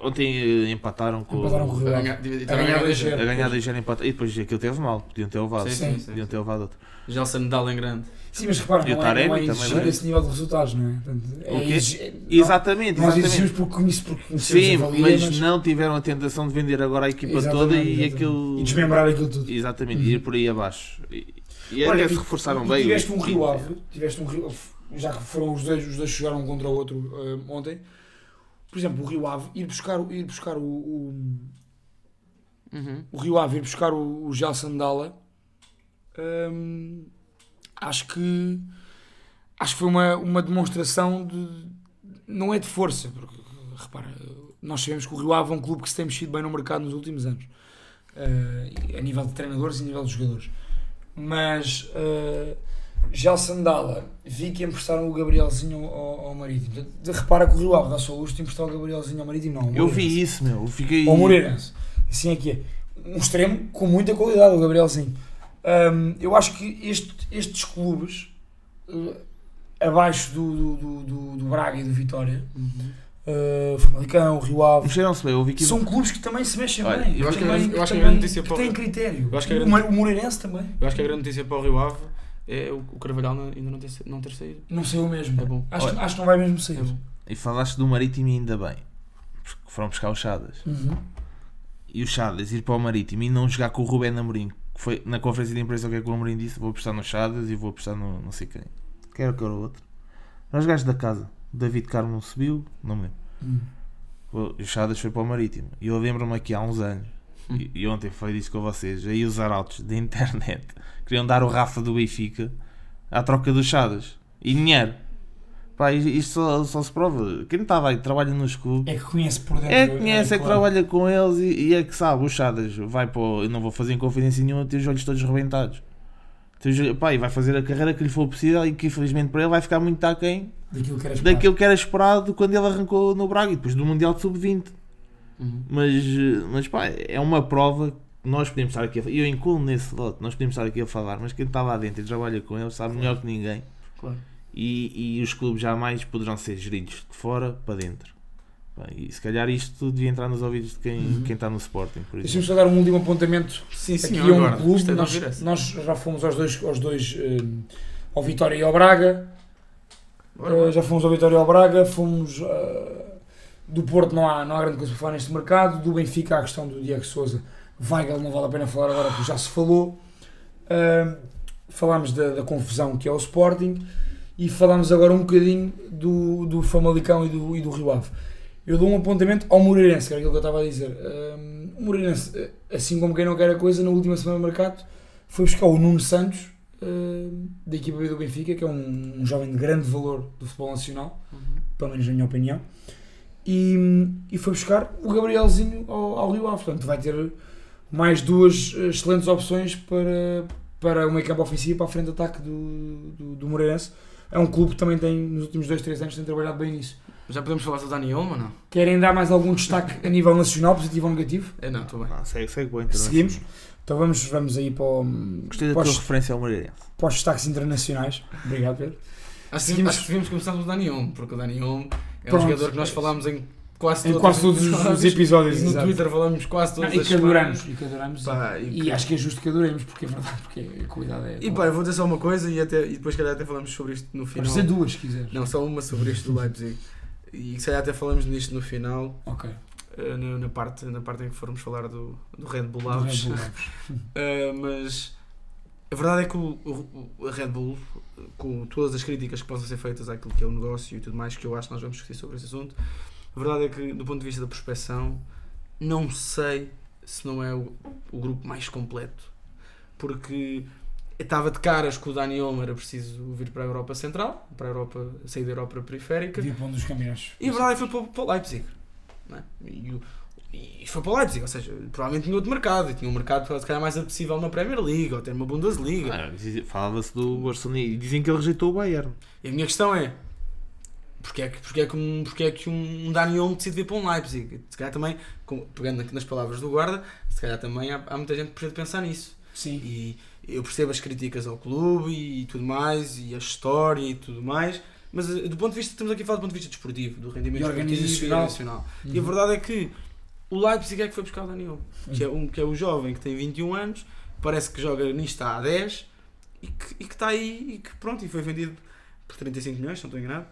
Speaker 3: ontem eh, empataram com,
Speaker 1: Empataram com o
Speaker 2: A
Speaker 1: Rio A ganhar
Speaker 2: a
Speaker 1: ligeiro.
Speaker 3: a ganhar ligeiro empate. E depois aquilo teve mal, podiam ter levado.
Speaker 2: Sim,
Speaker 1: Sim.
Speaker 2: sim, sim.
Speaker 3: Podiam ter levado outro.
Speaker 2: Gelson Dal em grande.
Speaker 1: Sim, mas repara, não é, não é exigir
Speaker 3: vai.
Speaker 1: esse nível de resultados, não é? Portanto, é
Speaker 3: O quê?
Speaker 1: exigir- é-
Speaker 3: Exatamente,
Speaker 1: Nós exigimos porque conhece- porque conhecemos
Speaker 3: Sim,
Speaker 1: a valia,
Speaker 3: mas não tiveram a tentação de vender agora a equipa
Speaker 1: Exatamente,
Speaker 3: toda e
Speaker 1: exatamente.
Speaker 3: aquilo.
Speaker 1: E desmembrar aquilo tudo.
Speaker 3: Exatamente,
Speaker 1: Uhum.
Speaker 3: ir por aí abaixo. E, e
Speaker 1: Olha,
Speaker 3: até se reforçaram
Speaker 1: e
Speaker 3: bem.
Speaker 1: Tiveste um. Rio Ave, tiveste um Rio já que foram os dois, os dois jogaram um contra o outro eh, ontem. Por exemplo, o Rio Ave ir buscar, o- ir buscar o, o,
Speaker 2: Uhum.
Speaker 1: o Rio Ave ir buscar o, o Gelson Dalla, hum, acho que acho que foi uma, uma demonstração de não é de força, porque repara, nós sabemos que o Rio Ave é um clube que se tem mexido bem no mercado nos últimos anos, eh, a nível de treinadores e a nível de jogadores. Mas eh, Já Sandala, vi que emprestaram o Gabrielzinho ao, ao Marítimo. De- de- repara que o Rio Ave dá só luxo de emprestar o Gabrielzinho ao Marítimo, não. ao
Speaker 3: Eu vi isso, meu. Eu fiquei.
Speaker 1: Ao Moreirense. Assim é que é. Um extremo com muita qualidade, o Gabrielzinho. Hum, eu acho que este- estes clubes, eh, abaixo do, do, do, do- Braga e do Vitória, uh, Famalicão, Rio Ave,
Speaker 3: Mexeram-se bem. Eu vi que.
Speaker 1: são clubes que também se mexem
Speaker 3: Olha,
Speaker 1: bem.
Speaker 2: eu acho que
Speaker 1: também,
Speaker 2: é- eu acho que é
Speaker 1: também-
Speaker 2: grande
Speaker 1: que
Speaker 2: para o-
Speaker 1: têm critério.
Speaker 2: eu acho que é
Speaker 1: o,
Speaker 2: grande-
Speaker 1: o Moreirense também.
Speaker 2: Eu acho que a grande notícia para o Rio Ave é o, o Carvalhal ainda não ter, não ter saído.
Speaker 1: Não saiu mesmo.
Speaker 2: É bom.
Speaker 1: Acho,
Speaker 3: Olha,
Speaker 1: acho que não vai mesmo sair.
Speaker 2: É bom.
Speaker 3: E falaste do Marítimo e ainda bem. Porque foram buscar os Chadas.
Speaker 1: Uhum.
Speaker 3: E o Chadas ir para o Marítimo e não jogar com o Rubén Amorim. Foi na conferência de imprensa o que é que o Amorim disse: vou apostar no Chadas e vou apostar no não sei quem. Quero que era o outro. Nós gajos da casa. David Carmo não subiu, não me lembro.
Speaker 1: Hum.
Speaker 3: O Chadas foi para o Marítimo. E eu lembro-me aqui há uns anos. E, e ontem foi disso com vocês. Aí os arautos da internet <laughs> queriam dar o Rafa do Benfica à troca dos Chadas. E dinheiro. Pá, isto só, só se prova. Quem estava aí trabalha nos clubes.
Speaker 1: É que conhece por dentro.
Speaker 3: É que conhece, é que
Speaker 1: claro.
Speaker 3: trabalha com eles e, e é que sabe, o Chadas vai para o, Eu não vou fazer em confidência nenhuma, tem os olhos todos rebentados. Tem pá, e vai fazer a carreira que lhe for possível e que infelizmente para ele vai ficar muito aquém
Speaker 1: Daquilo que era esperado.
Speaker 3: daquilo que era esperado quando ele arrancou no Braga e depois do Mundial de Sub-20.
Speaker 2: Uhum.
Speaker 3: Mas, mas pá, é uma prova que nós podemos estar aqui a falar. E eu incluo nesse lote, nós podemos estar aqui a falar, mas quem está lá dentro e trabalha com ele sabe melhor que ninguém.
Speaker 2: Claro.
Speaker 3: E, e os clubes jamais poderão ser geridos de fora para dentro. E se calhar isto devia entrar nos ouvidos de quem,
Speaker 1: Uhum.
Speaker 3: quem está no Sporting, por
Speaker 1: Deixa-me só dar um último apontamento
Speaker 2: Sim,
Speaker 1: aqui
Speaker 2: sim,
Speaker 1: a um
Speaker 2: agora.
Speaker 1: clube.
Speaker 2: De
Speaker 1: Nós, nós já fomos aos dois, aos dois eh, ao Vitória e ao Braga.
Speaker 2: Bora.
Speaker 1: já fomos ao Vitória e ao Braga. Fomos eh, do Porto, não há, não há grande coisa para falar neste mercado. Do Benfica, a questão do Diego Souza. Weigl não vale a pena falar agora porque já se falou. Falámos da, da confusão que é o Sporting e falámos agora um bocadinho do, do Famalicão e do, e do Rio Ave. Eu dou um apontamento ao Moreirense, que era aquilo que eu estava a dizer. Um, o Moreirense, eh, assim como quem não quer a coisa, na última semana do mercado, foi buscar o Nuno Santos, da equipa B do Benfica, que é um, um jovem de grande valor do futebol nacional,
Speaker 2: Uhum.
Speaker 1: pelo menos na minha opinião, e, e foi buscar o Gabrielzinho ao, ao Rio Ave. Portanto, vai ter mais duas eh, excelentes opções para, para o meio campo ofensivo, para a frente de ataque do, do, do Moreirense. É um clube que também tem, nos últimos 2, 3 anos, tem trabalhado bem nisso.
Speaker 2: Já podemos falar do Dani Olmo ou não?
Speaker 1: Querem dar mais algum destaque a nível nacional, positivo ou negativo?
Speaker 2: É, não, estou bem.
Speaker 3: Ah, segue, segue bem, internacional.
Speaker 1: Seguimos. Então vamos, vamos aí para, o,
Speaker 3: Gostei da tua referência ao Moreirense.
Speaker 1: para os destaques internacionais. Obrigado, Pedro.
Speaker 2: Acho,
Speaker 1: Seguimos.
Speaker 2: acho que devíamos começar pelo Dani Olmo, porque o Dani Olmo é um
Speaker 1: Pronto.
Speaker 2: jogador que nós falámos em quase
Speaker 1: Em
Speaker 2: todos,
Speaker 1: quase todos os, os episódios.
Speaker 2: No
Speaker 1: exato.
Speaker 2: Twitter falamos quase
Speaker 1: Não,
Speaker 2: todas
Speaker 1: e
Speaker 2: as
Speaker 1: que adoramos.
Speaker 2: semanas.
Speaker 1: E que adoramos.
Speaker 2: Pá,
Speaker 1: e,
Speaker 2: que-
Speaker 1: acho que é justo que adoremos, porque é verdade, porque a qualidade é.
Speaker 2: E pá, eu vou dizer só uma coisa e, até, e depois se calhar até falamos sobre isto no final.
Speaker 1: dizer duas, se quiseres.
Speaker 2: Não, só uma sobre isto do Leipzig. E se calhar até falamos nisto no final,
Speaker 1: Ok.
Speaker 2: eh, na, na parte, na parte em que formos falar do, do Red Bull Labs.
Speaker 1: Red Bull <laughs> Labs.
Speaker 2: Uh, mas a verdade é que o, o- a Red Bull, com todas as críticas que possam ser feitas àquilo que é o negócio e tudo mais, que eu acho que nós vamos discutir sobre esse assunto, a verdade é que, do ponto de vista da prospecção, não sei se não é o, o grupo mais completo. Porque estava de caras que o Dani Olmo era preciso vir para a Europa Central, para a Europa, sair da Europa Periférica,
Speaker 1: Devia para um dos campeonatos.
Speaker 2: e a verdade é que foi para, para o Leipzig. não é? E, o- e foi para o Leipzig, ou seja, provavelmente tinha outro mercado, e tinha um mercado se calhar mais acessível na Premier League ou ter uma Bundesliga.
Speaker 3: Ah, Falava-se do Barcelona e dizem que ele rejeitou o Bayern.
Speaker 2: E a minha questão é: porque é que, porque é que, um, porque é que um Dani Olmo decide vir para um Leipzig? Se calhar também, com- pegando nas palavras do guarda, se calhar também há, há muita gente que precisa pensar nisso.
Speaker 1: Sim.
Speaker 2: E eu percebo as críticas ao clube e tudo mais, e a história e tudo mais, mas eh, do ponto de vista, estamos aqui a falar do ponto de vista desportivo, do rendimento
Speaker 1: E organizacional.
Speaker 2: e organizacional. E a
Speaker 1: Uhum.
Speaker 2: verdade é que o Leipzig é que foi buscar o Daniel, que é, um, que é o jovem que tem 21 anos, parece que joga nisto há 10 e que, e que está aí e que pronto, e foi vendido por 35 milhões, se não estou enganado.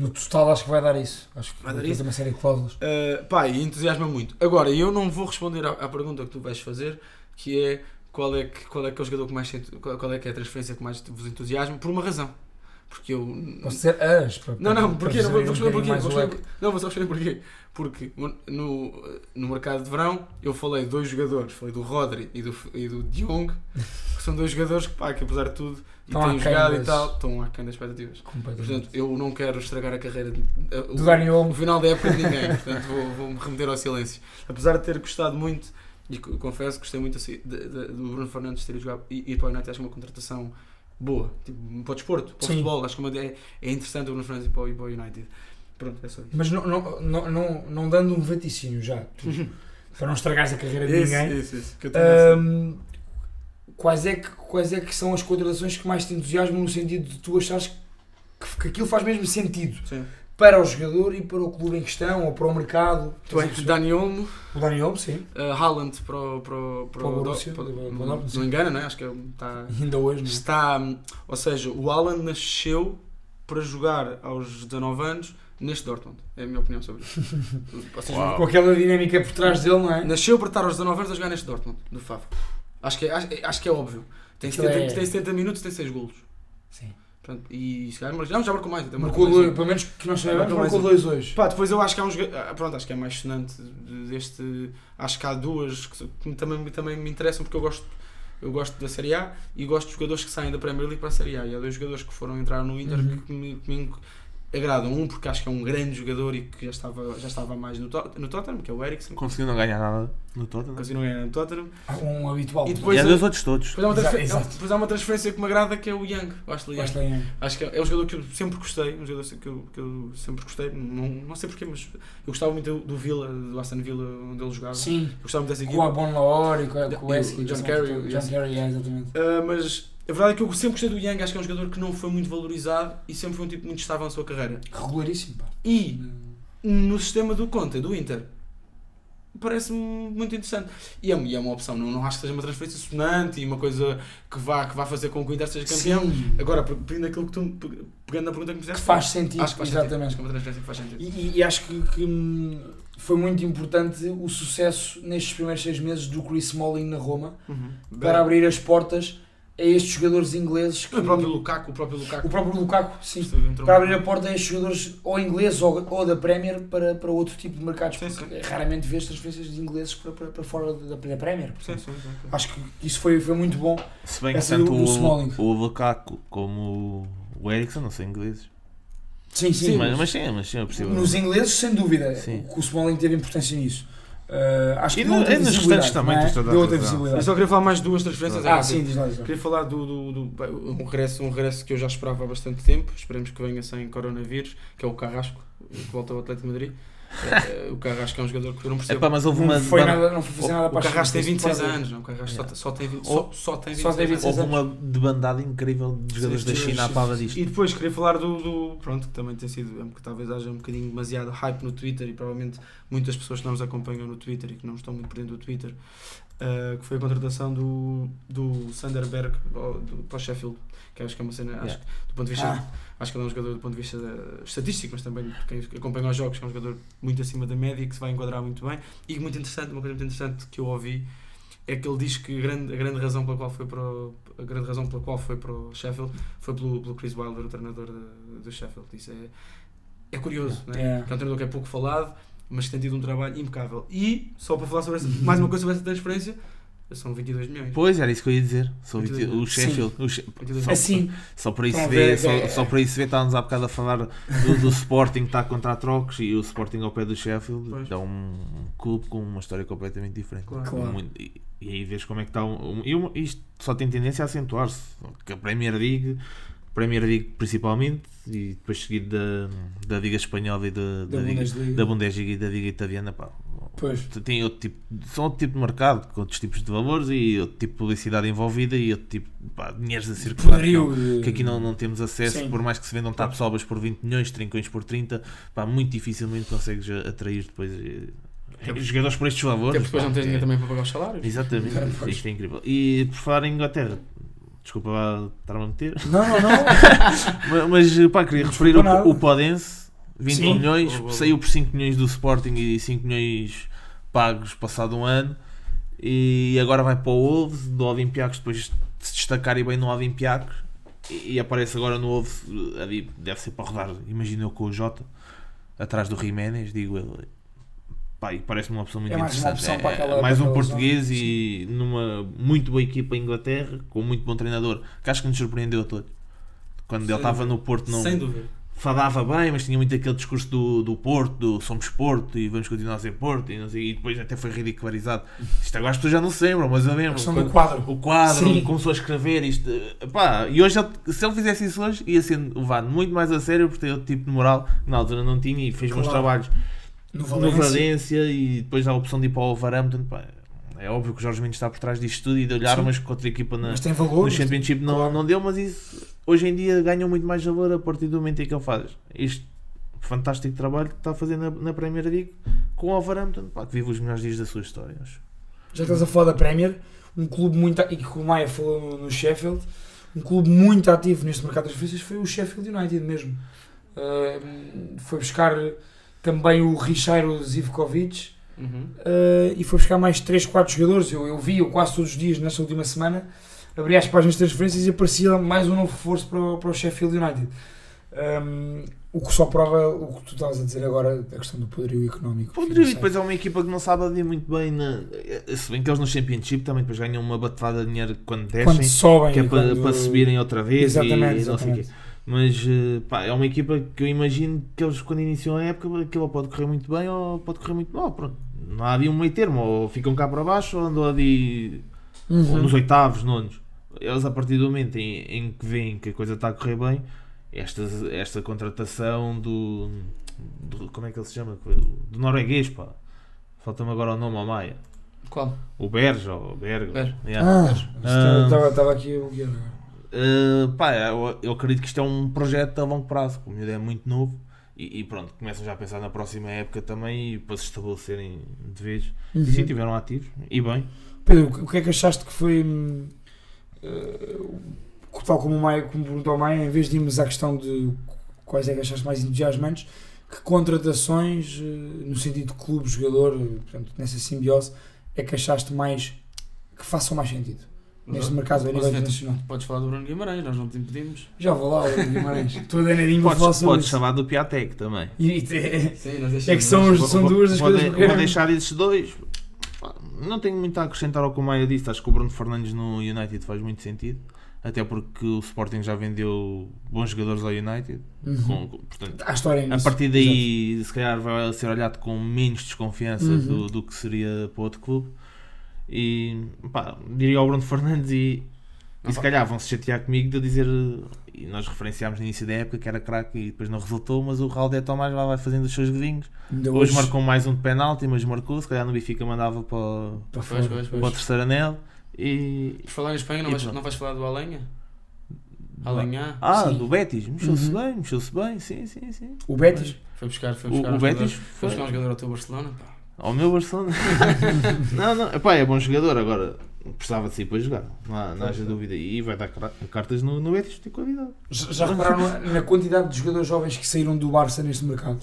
Speaker 1: No total acho que vai dar isso. Acho que
Speaker 2: Vai dar isso?
Speaker 1: uma série de cláusulas.
Speaker 2: Uh, pá, e entusiasma muito. Agora, eu não vou responder à, à pergunta que tu vais fazer, que é qual é que, qual é, que é o jogador que mais qual, é que é a transferência que mais vos entusiasma, por uma razão. Porque eu.
Speaker 1: Posso dizer as? Para,
Speaker 2: Não, não,
Speaker 1: para
Speaker 2: porquê? Não vou, responder porquê. Vou responder, não, vou só responder porquê. Porque no, no mercado de verão eu falei de dois jogadores, falei do Rodri e do, e do Jong, que são dois jogadores que, pá, que apesar de tudo,
Speaker 1: Estão
Speaker 2: têm jogado e
Speaker 1: das-
Speaker 2: tal, estão aquém das expectativas. Portanto, eu não quero estragar a carreira de, uh,
Speaker 1: Do
Speaker 2: o- final da época de ninguém, portanto vou- vou-me remeter ao silêncio. Apesar de ter gostado muito, e co- confesso que gostei muito assim, de- de- do Bruno Fernandes ter ido jogar, ir para o United, acho que é uma contratação boa. Tipo, para o desporto, para o
Speaker 1: Sim.
Speaker 2: futebol. Acho que é, é, é interessante o Bruno Fernandes ir para o, ir para o United. Pronto, é só isso.
Speaker 1: Mas não, não, não, não, não dando um vaticínio já, tu, para não estragares a carreira de
Speaker 2: Isso,
Speaker 1: ninguém.
Speaker 2: isso, isso. Que eu também sei.
Speaker 1: Quais, é que, quais é que são as contratações que mais te entusiasmam no sentido de tu achares que, que aquilo faz mesmo sentido
Speaker 2: Sim.
Speaker 1: para o jogador e para o clube em questão ou para o mercado?
Speaker 2: Tu é Dani Olmo,
Speaker 1: O Dani Olmo, sim.
Speaker 2: uh, Haaland para o. Para, o-
Speaker 1: Para o Borussia,
Speaker 2: para-
Speaker 1: para o
Speaker 2: não, não engana, não é? Acho que está.
Speaker 1: Ainda hoje, não é?
Speaker 2: Está. Ou seja, o Haaland nasceu para jogar aos 19 anos neste Dortmund. É a minha opinião sobre isso. <laughs> Ou seja,
Speaker 3: Uau.
Speaker 1: Com aquela dinâmica por trás dele, não é?
Speaker 2: Nasceu para estar aos 19 anos a jogar neste Dortmund, do Favo. Acho que é, acho, acho que é óbvio. Tem
Speaker 1: Aquilo
Speaker 2: 70,
Speaker 1: é-
Speaker 2: tem 70 minutos, tem 6 golos.
Speaker 1: Sim.
Speaker 2: Pronto, e se calhar, mas já, já marcou mais. até
Speaker 1: Marcou
Speaker 2: mais,
Speaker 1: dois, pelo menos que nós
Speaker 2: Marcou
Speaker 1: sabemos, marcou dois hoje.
Speaker 2: Pá, depois eu acho que há jogador. ah, Pronto, acho que é mais sonante deste. Acho que há duas que, também, também me interessam porque eu gosto. Eu gosto da Série A e gosto de jogadores que saem da Premier League para a Série A. E há dois jogadores que foram entrar no Inter
Speaker 1: Uhum.
Speaker 2: que, me, que me agradam. Um porque acho que é um grande jogador e que já estava, já estava mais no, Tot- no Tottenham, que é o Eriksen.
Speaker 3: Conseguiu não ganhar nada no Tottenham.
Speaker 2: Conseguiu não ganhar no Tottenham.
Speaker 1: Um habitual.
Speaker 2: E
Speaker 3: E
Speaker 2: depois
Speaker 3: há
Speaker 2: eu-
Speaker 3: dois outros todos.
Speaker 2: Depois há, uma
Speaker 1: Exato,
Speaker 2: depois há uma transferência que me agrada que é o Young. O Young.
Speaker 1: Basta aí.
Speaker 2: Acho que é é um jogador que eu sempre gostei, um jogador que eu, que eu sempre gostei, não, não sei porquê, mas eu gostava muito do, do Villa, do Aston Villa, onde ele jogava.
Speaker 1: Sim.
Speaker 2: Eu gostava muito dessa
Speaker 1: Com a
Speaker 2: equipa.
Speaker 1: Bon Lahore e com, com o
Speaker 2: E
Speaker 1: Wesley.
Speaker 2: John e
Speaker 1: John. Kerry, é, exatamente.
Speaker 2: Ah, mas a verdade é que eu sempre gostei do Young, acho que é um jogador que não foi muito valorizado e sempre foi um tipo muito estável na sua carreira.
Speaker 1: Regularíssimo, pá.
Speaker 2: E no sistema do Conte, do Inter, parece-me muito interessante. E é, e é uma opção, não, não acho que seja uma transferência sonante e uma coisa que vá, que vá fazer com que o Inter seja campeão.
Speaker 1: Sim,
Speaker 2: Agora, pegando aquilo que tu, pegando na pergunta que me
Speaker 1: que
Speaker 2: fizeste,
Speaker 1: faz sentido,
Speaker 2: acho que faz sentido.
Speaker 1: exatamente.
Speaker 2: Que é uma transferência que faz sentido.
Speaker 1: E, e acho que, que, hum, foi muito importante o sucesso nestes primeiros seis meses do Chris Smalling na Roma para abrir as portas a estes jogadores ingleses. Que,
Speaker 2: O próprio Lukaku, o próprio Lukaku.
Speaker 1: o próprio Lukaku, sim. Para abrir a porta a estes jogadores ou ingleses ou, ou da Premier para, para outro tipo de mercados.
Speaker 2: Sim,
Speaker 1: porque raramente vês transferências de ingleses para, para, para fora da, da Premier.
Speaker 2: Sim, sim, sim, sim.
Speaker 1: Acho que isso foi, foi muito bom.
Speaker 3: Se bem que tanto o, o Lukaku como o Ericsson não são ingleses.
Speaker 1: Sim, sim.
Speaker 3: mas, mas sim, mas sim, é possível.
Speaker 1: Nos ingleses, sem dúvida,
Speaker 3: Sim.
Speaker 1: o Smalling teve importância nisso. Uh, acho que
Speaker 3: E e nos
Speaker 1: visibilidade,
Speaker 3: restantes também
Speaker 1: não é?
Speaker 3: tens toda a
Speaker 1: Deu outra
Speaker 3: razão.
Speaker 2: Eu
Speaker 1: visibilidade.
Speaker 2: só queria falar mais duas transferências.
Speaker 1: Ah,
Speaker 2: é
Speaker 1: sim, diz lá, diz lá.
Speaker 2: Queria falar do, do, do- bem, um, regresso, um regresso que eu já esperava há bastante tempo. Esperemos que venha sem coronavírus, que é o Carrasco, que volta ao Atlético de Madrid. Eh, o Carrasco é um jogador que eu não
Speaker 3: É
Speaker 2: percebo.
Speaker 3: pá, mas houve
Speaker 1: Não
Speaker 3: uma.
Speaker 1: foi,
Speaker 3: debanda-
Speaker 1: nada, não foi fazer nada
Speaker 2: o
Speaker 1: para as
Speaker 2: Carrasco tem
Speaker 1: costas,
Speaker 2: 26
Speaker 1: para-
Speaker 2: anos, não? O Carrasco só, só tem, só, só tem 26
Speaker 1: só tem 26
Speaker 2: anos.
Speaker 3: Houve uma debandada incrível de jogadores
Speaker 2: Sim,
Speaker 3: da China à
Speaker 1: sim.
Speaker 3: disto.
Speaker 2: E depois queria falar do, do- Pronto, que também tem sido. é que talvez haja um bocadinho demasiado hype no Twitter e provavelmente muitas pessoas que não nos acompanham no Twitter e que não estão muito por dentro do Twitter, uh, que foi a contratação do, do Sanderberg para o Sheffield, que acho que é uma cena. Acho,
Speaker 3: Yeah.
Speaker 2: que do ponto de vista.
Speaker 1: Ah,
Speaker 2: Acho que ele é um jogador do ponto de vista estatístico, mas também quem acompanha os jogos, que é um jogador muito acima da média que se vai enquadrar muito bem. E muito interessante, uma coisa muito interessante que eu ouvi é que ele diz que a grande, a grande razão pela qual foi para o, a grande razão pela qual foi para o Sheffield foi pelo, pelo Chris Wilder, o treinador do Sheffield. Isso é, é curioso, né?
Speaker 1: É.
Speaker 2: que é um treinador que é pouco falado, mas que tem tido um trabalho impecável. E, só para falar sobre essa, mais uma coisa sobre essa transferência, são 22 milhões.
Speaker 3: Pois, era isso que eu ia dizer.
Speaker 2: Muito
Speaker 3: o. Sheffield. o She-
Speaker 2: 22
Speaker 3: Só-
Speaker 1: assim,
Speaker 3: Só para isso
Speaker 1: Estão a
Speaker 3: ver,
Speaker 1: ver,
Speaker 3: só,
Speaker 1: é-
Speaker 3: só para isso ver, estávamos há bocado a falar do, do Sporting que está contra a trocos e o Sporting ao pé do Sheffield
Speaker 2: Pois.
Speaker 3: é um clube com uma história completamente diferente.
Speaker 2: Claro.
Speaker 1: Claro.
Speaker 3: Muito- e, e aí vês como é que está. Um, e uma- isto só tem tendência a acentuar-se. Que a Premier League, Premier League principalmente, e depois seguido da, da Liga Espanhola e da,
Speaker 1: da
Speaker 3: da, Liga,
Speaker 1: Bundesliga.
Speaker 3: da Bundesliga e da Liga Italiana, pá,
Speaker 1: Pois.
Speaker 3: tem outro tipo, são outro tipo de mercado, com outros tipos de valores e outro tipo de publicidade envolvida e outro tipo pá, de dinheiros a circular. que não- que aqui não, não temos acesso,
Speaker 1: Sim.
Speaker 3: por mais que se vendam tapsobas por 20 milhões, trincões por 30, pá, muito dificilmente consegues atrair depois eh,
Speaker 2: porque-
Speaker 3: jogadores por estes valores.
Speaker 2: depois
Speaker 3: pá,
Speaker 2: não tens
Speaker 3: é-
Speaker 2: dinheiro também para pagar os salários.
Speaker 3: Exatamente,
Speaker 1: É,
Speaker 3: isto é incrível. E por falar em Inglaterra, desculpa lá estar-me a meter,
Speaker 1: Não, não, não. <laughs>
Speaker 3: mas, mas pá, queria referir o, o Podense, 20
Speaker 1: Sim.
Speaker 3: milhões, saiu por 5 milhões do Sporting e 5 milhões pagos passado um ano. E agora vai para o Wolves, do Olympiacos, depois de se destacar e bem no Olympiacos. E, e aparece agora no Wolves, deve ser para rodar, imagino eu com o Jota, atrás do Jiménez, digo eu. Pá, e parece-me uma opção muito
Speaker 1: É mais uma
Speaker 3: interessante.
Speaker 1: opção para
Speaker 3: É,
Speaker 1: aquela-
Speaker 3: mais um português
Speaker 1: zona.
Speaker 3: e numa muito boa equipa em Inglaterra, com muito bom treinador, que acho que nos surpreendeu a todos. Quando
Speaker 2: Sem
Speaker 3: ele estava no Porto, não,
Speaker 2: Sem dúvida.
Speaker 3: falava bem, mas tinha muito aquele discurso do, do Porto, do somos Porto e vamos continuar a ser Porto, e, não sei, e depois até foi ridicularizado. Isto agora as pessoas já não se lembram, mas eu
Speaker 1: A
Speaker 3: lembro.
Speaker 1: questão
Speaker 3: quando-
Speaker 1: do quadro.
Speaker 3: o quadro,
Speaker 1: Sim.
Speaker 3: começou a escrever isto. Pá, e hoje, ele- se ele fizesse isso hoje, ia ser levado muito mais a sério por ter outro tipo de moral que na altura não tinha e fez bons
Speaker 1: Claro.
Speaker 3: trabalhos
Speaker 1: No
Speaker 3: no
Speaker 1: Valência.
Speaker 3: Valência e depois a opção de ir para o Wolverhampton. Pá, é óbvio que o Jorge Mendes está por trás disto tudo e de olhar,
Speaker 1: Sim.
Speaker 3: mas que outra equipa na,
Speaker 1: Mas tem valor.
Speaker 3: no Championship não,
Speaker 1: claro.
Speaker 3: não deu, mas isso hoje em dia ganham muito mais valor a partir do momento em que ele faz este fantástico trabalho que está a fazer na, na Premier League com o Wolverhampton, pá, que vive os melhores dias da sua história. acho.
Speaker 1: Já estás a falar da Premier, um clube muito. E que o Maia falou no, no Sheffield, um clube muito ativo neste mercado das transferências foi o Sheffield United mesmo. Uh, foi buscar também o Richeiro Zivkovic
Speaker 2: Uhum.
Speaker 1: uh, e foi buscar mais 3, 4 jogadores. Eu, eu vi -o quase todos os dias nesta última semana, abri as páginas de transferências e aparecia mais um novo reforço para, o- para o Sheffield United. Um, o que só prova o que tu estavas a dizer agora, a questão do poderio económico.
Speaker 3: Poderio, e depois é uma equipa que não sabe ali muito bem. Na, se bem que eles no Championship também depois ganham uma batalha de dinheiro quando descem,
Speaker 1: quando sobem,
Speaker 3: que é
Speaker 1: e
Speaker 3: para,
Speaker 1: quando-
Speaker 3: para subirem outra vez
Speaker 1: Exatamente,
Speaker 3: e, o
Speaker 1: exatamente.
Speaker 3: Mas eh, pá, é uma equipa que eu imagino que eles quando iniciam a época aquilo pode correr muito bem ou pode correr muito mal. Pronto. Não há ali um meio termo, ou ficam cá para baixo ou andam ali
Speaker 1: Uhum.
Speaker 3: nos oitavos, nonos. Eles a partir do momento em, em que veem que a coisa está a correr bem, esta, esta contratação do, do- Como é que ele se chama? Do norueguês, pá. Falta-me agora o nome ao Maia.
Speaker 2: Qual?
Speaker 3: O Berge, ou Berge.
Speaker 2: Berge.
Speaker 3: Yeah.
Speaker 1: Ah,
Speaker 3: Ah.
Speaker 1: estava estava aqui o era.
Speaker 3: Uh, pá, eu, eu acredito que isto é um projeto a longo prazo. O miúdo é muito novo e, e pronto, começam já a pensar na próxima época também e para se estabelecerem de vez.
Speaker 1: Uhum.
Speaker 3: E sim, tiveram ativos e bem.
Speaker 1: Pedro, o que é que achaste que foi. eh, tal como o Maia, como perguntou ao Maia, em vez de irmos à questão de quais é que achaste mais entusiasmantes, que contratações, eh, no sentido de clube, jogador, eh, portanto, nessa simbiose, é que achaste mais que façam mais sentido neste mercado a nível internacional?
Speaker 2: Podes falar do Bruno Guimarães, nós não te impedimos.
Speaker 1: Já vou lá, o Guimarães. Estou a danadinho para falar
Speaker 3: Podes,
Speaker 1: sobre
Speaker 3: podes
Speaker 1: isso.
Speaker 3: chamar do Piatek também.
Speaker 1: E, e-
Speaker 2: Sim, nós
Speaker 1: é que são, os- são duas das
Speaker 3: vou,
Speaker 1: coisas
Speaker 3: de-
Speaker 1: que eu
Speaker 3: vou
Speaker 1: quero.
Speaker 3: deixar esses dois. Pá, Não tenho muito a acrescentar ao que o Maia disse. Acho que o Bruno Fernandes no United faz muito sentido. Até porque o Sporting já vendeu bons jogadores ao United.
Speaker 1: Uhum.
Speaker 3: Com- com- portanto,
Speaker 1: Há história
Speaker 3: A
Speaker 1: nisso.
Speaker 3: partir daí, se calhar, vai ser olhado com menos desconfiança
Speaker 1: Uhum.
Speaker 3: do, do que seria para outro clube. E pá, diria ao Bruno Fernandes e, e se calhar vão se chatear comigo de eu dizer. E nós referenciámos no início da época que era craque e depois não resultou, mas o Raul Tomás lá vai fazendo os seus godinhos.
Speaker 1: Ainda
Speaker 3: Hoje marcou mais um de penalti, mas marcou. Se calhar no Benfica mandava para,
Speaker 1: para
Speaker 2: Pois, pois,
Speaker 3: para o terceiro anel. E.
Speaker 2: Por falar em Espanha, não vais, não vais falar do Alenha? Alenha?
Speaker 3: Ah,
Speaker 1: Sim.
Speaker 3: do Betis, mexeu-se
Speaker 1: Uhum.
Speaker 3: bem, mexeu-se bem, sim, sim, sim.
Speaker 1: O Betis?
Speaker 2: Foi buscar, foi
Speaker 3: O,
Speaker 2: buscar
Speaker 3: o
Speaker 2: um
Speaker 3: Betis
Speaker 2: jogador- Foi
Speaker 3: foi
Speaker 2: buscar um jogador ao teu Barcelona, pá.
Speaker 3: Ao meu Barcelona. <laughs> não, não, epá, é bom jogador, agora precisava de sair para jogar, não, há, não haja dúvida. E vai dar cartas no, no Betis, tem qualidade.
Speaker 1: Já já repararam na, quantidade de jogadores jovens que saíram do Barça neste mercado?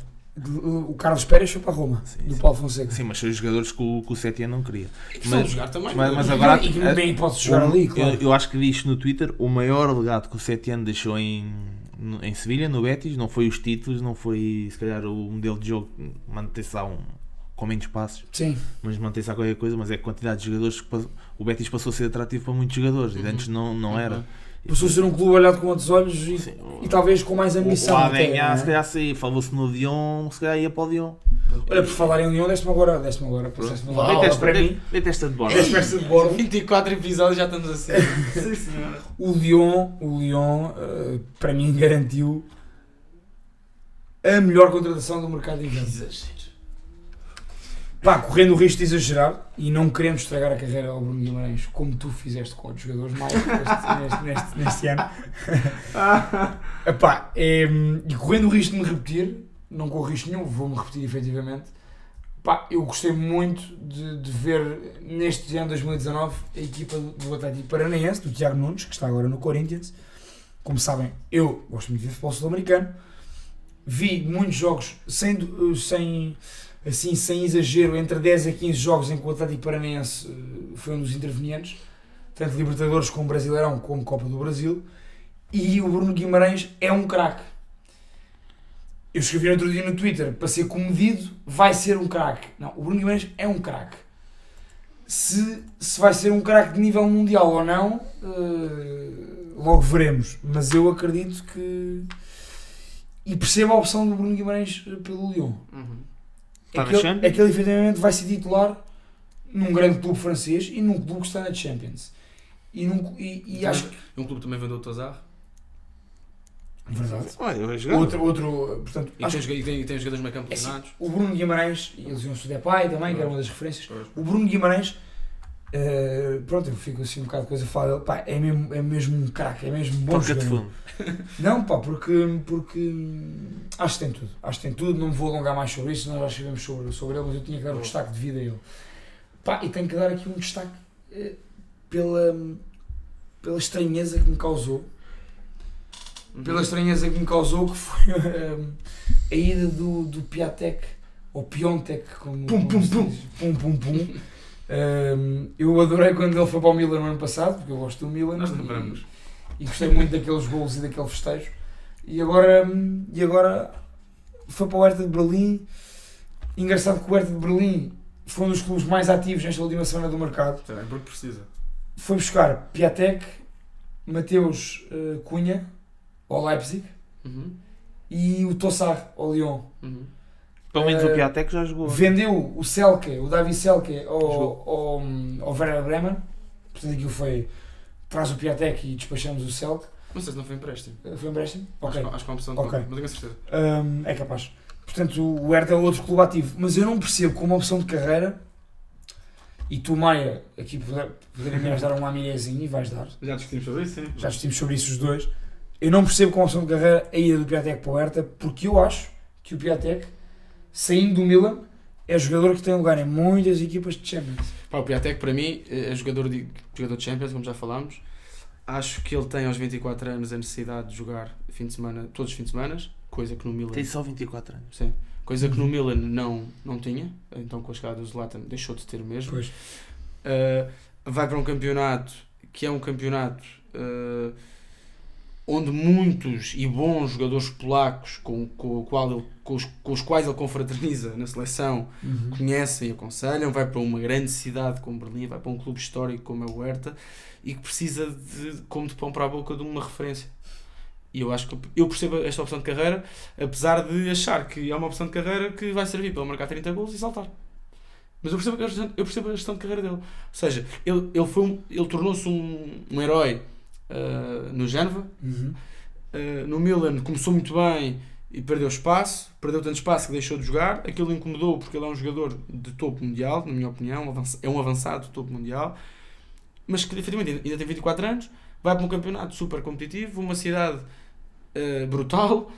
Speaker 1: O Carlos Pérez foi para a Roma,
Speaker 3: Sim,
Speaker 1: do
Speaker 3: sim.
Speaker 1: Paulo Fonseca.
Speaker 3: Sim, mas são os jogadores que o, que o Setien não queria.
Speaker 2: Que precisam
Speaker 3: Mas-
Speaker 2: jogar também.
Speaker 3: mas- mas agora-
Speaker 1: e que hipótese de jogar ali,
Speaker 3: eu,
Speaker 1: claro.
Speaker 3: eu acho que li isto no Twitter, o maior legado que o Setien deixou em, em Sevilha, no Betis, não foi os títulos, não foi se calhar o modelo de jogo, um, com menos passos.
Speaker 1: Sim,
Speaker 3: mas mantém-se a qualquer coisa, mas é a quantidade de jogadores que passou- o Betis passou a ser atrativo para muitos jogadores e
Speaker 2: Uhum.
Speaker 3: antes não, não era.
Speaker 1: passou a ser um clube olhado com outros olhos e,
Speaker 3: Sim, o-
Speaker 1: e talvez com mais ambição.
Speaker 3: o Adenha,
Speaker 1: é?
Speaker 3: se calhar saía, falou-se no Dion, se calhar ia para o Dion.
Speaker 1: Olha, por falar em Lyon, deste-me agora, deste-me agora, passaste-me uma aula
Speaker 3: Deita
Speaker 1: para
Speaker 3: esta,
Speaker 1: mim,
Speaker 3: deita esta de borda.
Speaker 1: deste peça de bordo.
Speaker 2: 24 episódios já estamos assim. <laughs> Sim, senhora.
Speaker 1: O Lyon, o Lyon eh, para mim garantiu a melhor contratação do mercado.
Speaker 2: Exagero.
Speaker 1: Pá, correndo o risco de exagerar e não queremos estragar a carreira ao Bruno Guimarães como tu fizeste com outros jogadores mais neste, neste, neste ano. <laughs> Epá, é, e correndo o risco de me repetir, não corro risco nenhum, vou-me repetir efetivamente. Pá, eu gostei muito de, de ver neste ano 2019 a equipa do, Atlético Paranaense, do Tiago Nunes, que está agora no Corinthians. Como sabem, eu gosto muito de ver futebol sul-americano. Vi muitos jogos sem, sem, assim, sem exagero, entre 10 a 15 jogos em que o Atlético Paranaense eh, foi um dos intervenientes, tanto Libertadores como Brasileirão, como Copa do Brasil, e o Bruno Guimarães é um craque. Eu escrevi outro dia no Twitter, para ser comedido, vai ser um craque. Não, o Bruno Guimarães é um craque. Se, se vai ser um craque de nível mundial ou não, eh, logo veremos. Mas eu acredito que. E percebo a opção do Bruno Guimarães eh, pelo Lyon.
Speaker 2: Uhum.
Speaker 1: É,
Speaker 3: na
Speaker 1: que ele, é que ele efetivamente vai ser titular num grande clube francês e num clube que está na Champions. E, num, e, e acho que.
Speaker 2: Um clube também vendeu o Tozar.
Speaker 1: Verdade.
Speaker 3: Olha, vai jogar.
Speaker 1: Outro, outro, portanto,
Speaker 2: E
Speaker 1: acho
Speaker 2: tem, e tem, tem jogadores no meio campo
Speaker 1: É assim, o Bruno Guimarães, eles iam o Depay também, que era uma das referências. O Bruno Guimarães, eh, pronto, eu fico assim um bocado de coisa a falar dele, pá, é mesmo, é mesmo um craque, é mesmo bom
Speaker 3: Toca de fundo.
Speaker 1: Não, pá, porque, porque acho que tem tudo. Acho que tem tudo, não me vou alongar mais sobre isso, nós já escrevemos sobre, sobre ele, mas eu tinha que dar um destaque de vida a ele. Pá, e tenho que dar aqui um destaque eh, pela, pela estranheza que me causou.
Speaker 2: Uhum.
Speaker 1: Pela estranheza que me causou, que foi hum, a ida do, do Piatek, ou Piontek, como,
Speaker 2: Pum,
Speaker 1: como
Speaker 2: pum, pum.
Speaker 1: pum, pum, pum. Eu adorei quando ele foi para o Milan no ano passado, porque eu gosto do Milan.
Speaker 2: Nós
Speaker 1: e-
Speaker 2: lembramos.
Speaker 1: e gostei muito daqueles golos e daquele festejo. E agora, hum, e agora foi para o Hertha de Berlim. Engraçado que o Hertha de Berlim foi um dos clubes mais ativos nesta última semana do mercado.
Speaker 2: Também, porque precisa.
Speaker 1: Foi buscar Piatek, Mateus eh, Cunha, ao Leipzig,
Speaker 2: Uhum.
Speaker 1: e o Tossar, ao Lyon.
Speaker 2: Uhum.
Speaker 3: Pelo menos
Speaker 1: Eh,
Speaker 3: o Piatek já jogou.
Speaker 1: Vendeu o Selke, o Davi Selke, ao, ao, ao Werder Bremen. Portanto, aquilo foi. Traz o Piatek e despachamos o Selke.
Speaker 2: Não sei se não foi empréstimo.
Speaker 1: Foi um empréstimo? Ok.
Speaker 2: Acho, que- acho que é uma opção de
Speaker 1: Ok.
Speaker 2: compra, mas tenho a certeza.
Speaker 1: Hum, é capaz. Portanto, o Hertha é outro clube ativo. Mas eu não percebo como opção de carreira. E tu, Maia, aqui poder- poderias dar um amiguezinho e vais dar.
Speaker 2: Já discutimos sobre isso, sim.
Speaker 1: Já discutimos sobre isso os dois. Eu não percebo como opção de carreira a ida do Piatek para o Hertha, porque eu acho que o Piatek, saindo do Milan, é jogador que tem lugar em muitas equipas de Champions.
Speaker 2: Pá, o Piatek, para mim, é jogador de, jogador de Champions, como já falámos. Acho que ele tem aos 24 anos a necessidade de jogar fim de semana, todos os fins de semana, coisa que no Milan,
Speaker 3: Tem só 24 anos.
Speaker 2: sim, coisa que no Milan não, não tinha. Então, com a chegada do Zlatan, deixou de ter mesmo.
Speaker 1: Pois.
Speaker 2: Uh, vai para um campeonato que é um campeonato uh, onde muitos e bons jogadores polacos com, com, o qual ele- com os, com os quais ele confraterniza na seleção
Speaker 1: Uhum.
Speaker 2: conhecem e aconselham, vai para uma grande cidade como Berlim, vai para um clube histórico como é o Hertha e que precisa de, como de pão para a boca de uma referência. E eu acho que eu percebo esta opção de carreira, apesar de achar que é uma opção de carreira que vai servir para ele marcar 30 gols e saltar. Mas eu percebo, a gestão- eu percebo a gestão de carreira dele. Ou seja, ele, ele, foi um- ele tornou-se um, um herói ah, no Génova,
Speaker 1: Uhum.
Speaker 2: Uh, no Milan começou muito bem e perdeu espaço, perdeu tanto espaço que deixou de jogar. Aquilo incomodou porque ele é um jogador de topo mundial, na minha opinião, é um avançado de topo mundial, mas que efetivamente ainda tem 24 anos, vai para um campeonato super competitivo, uma cidade uh, brutal.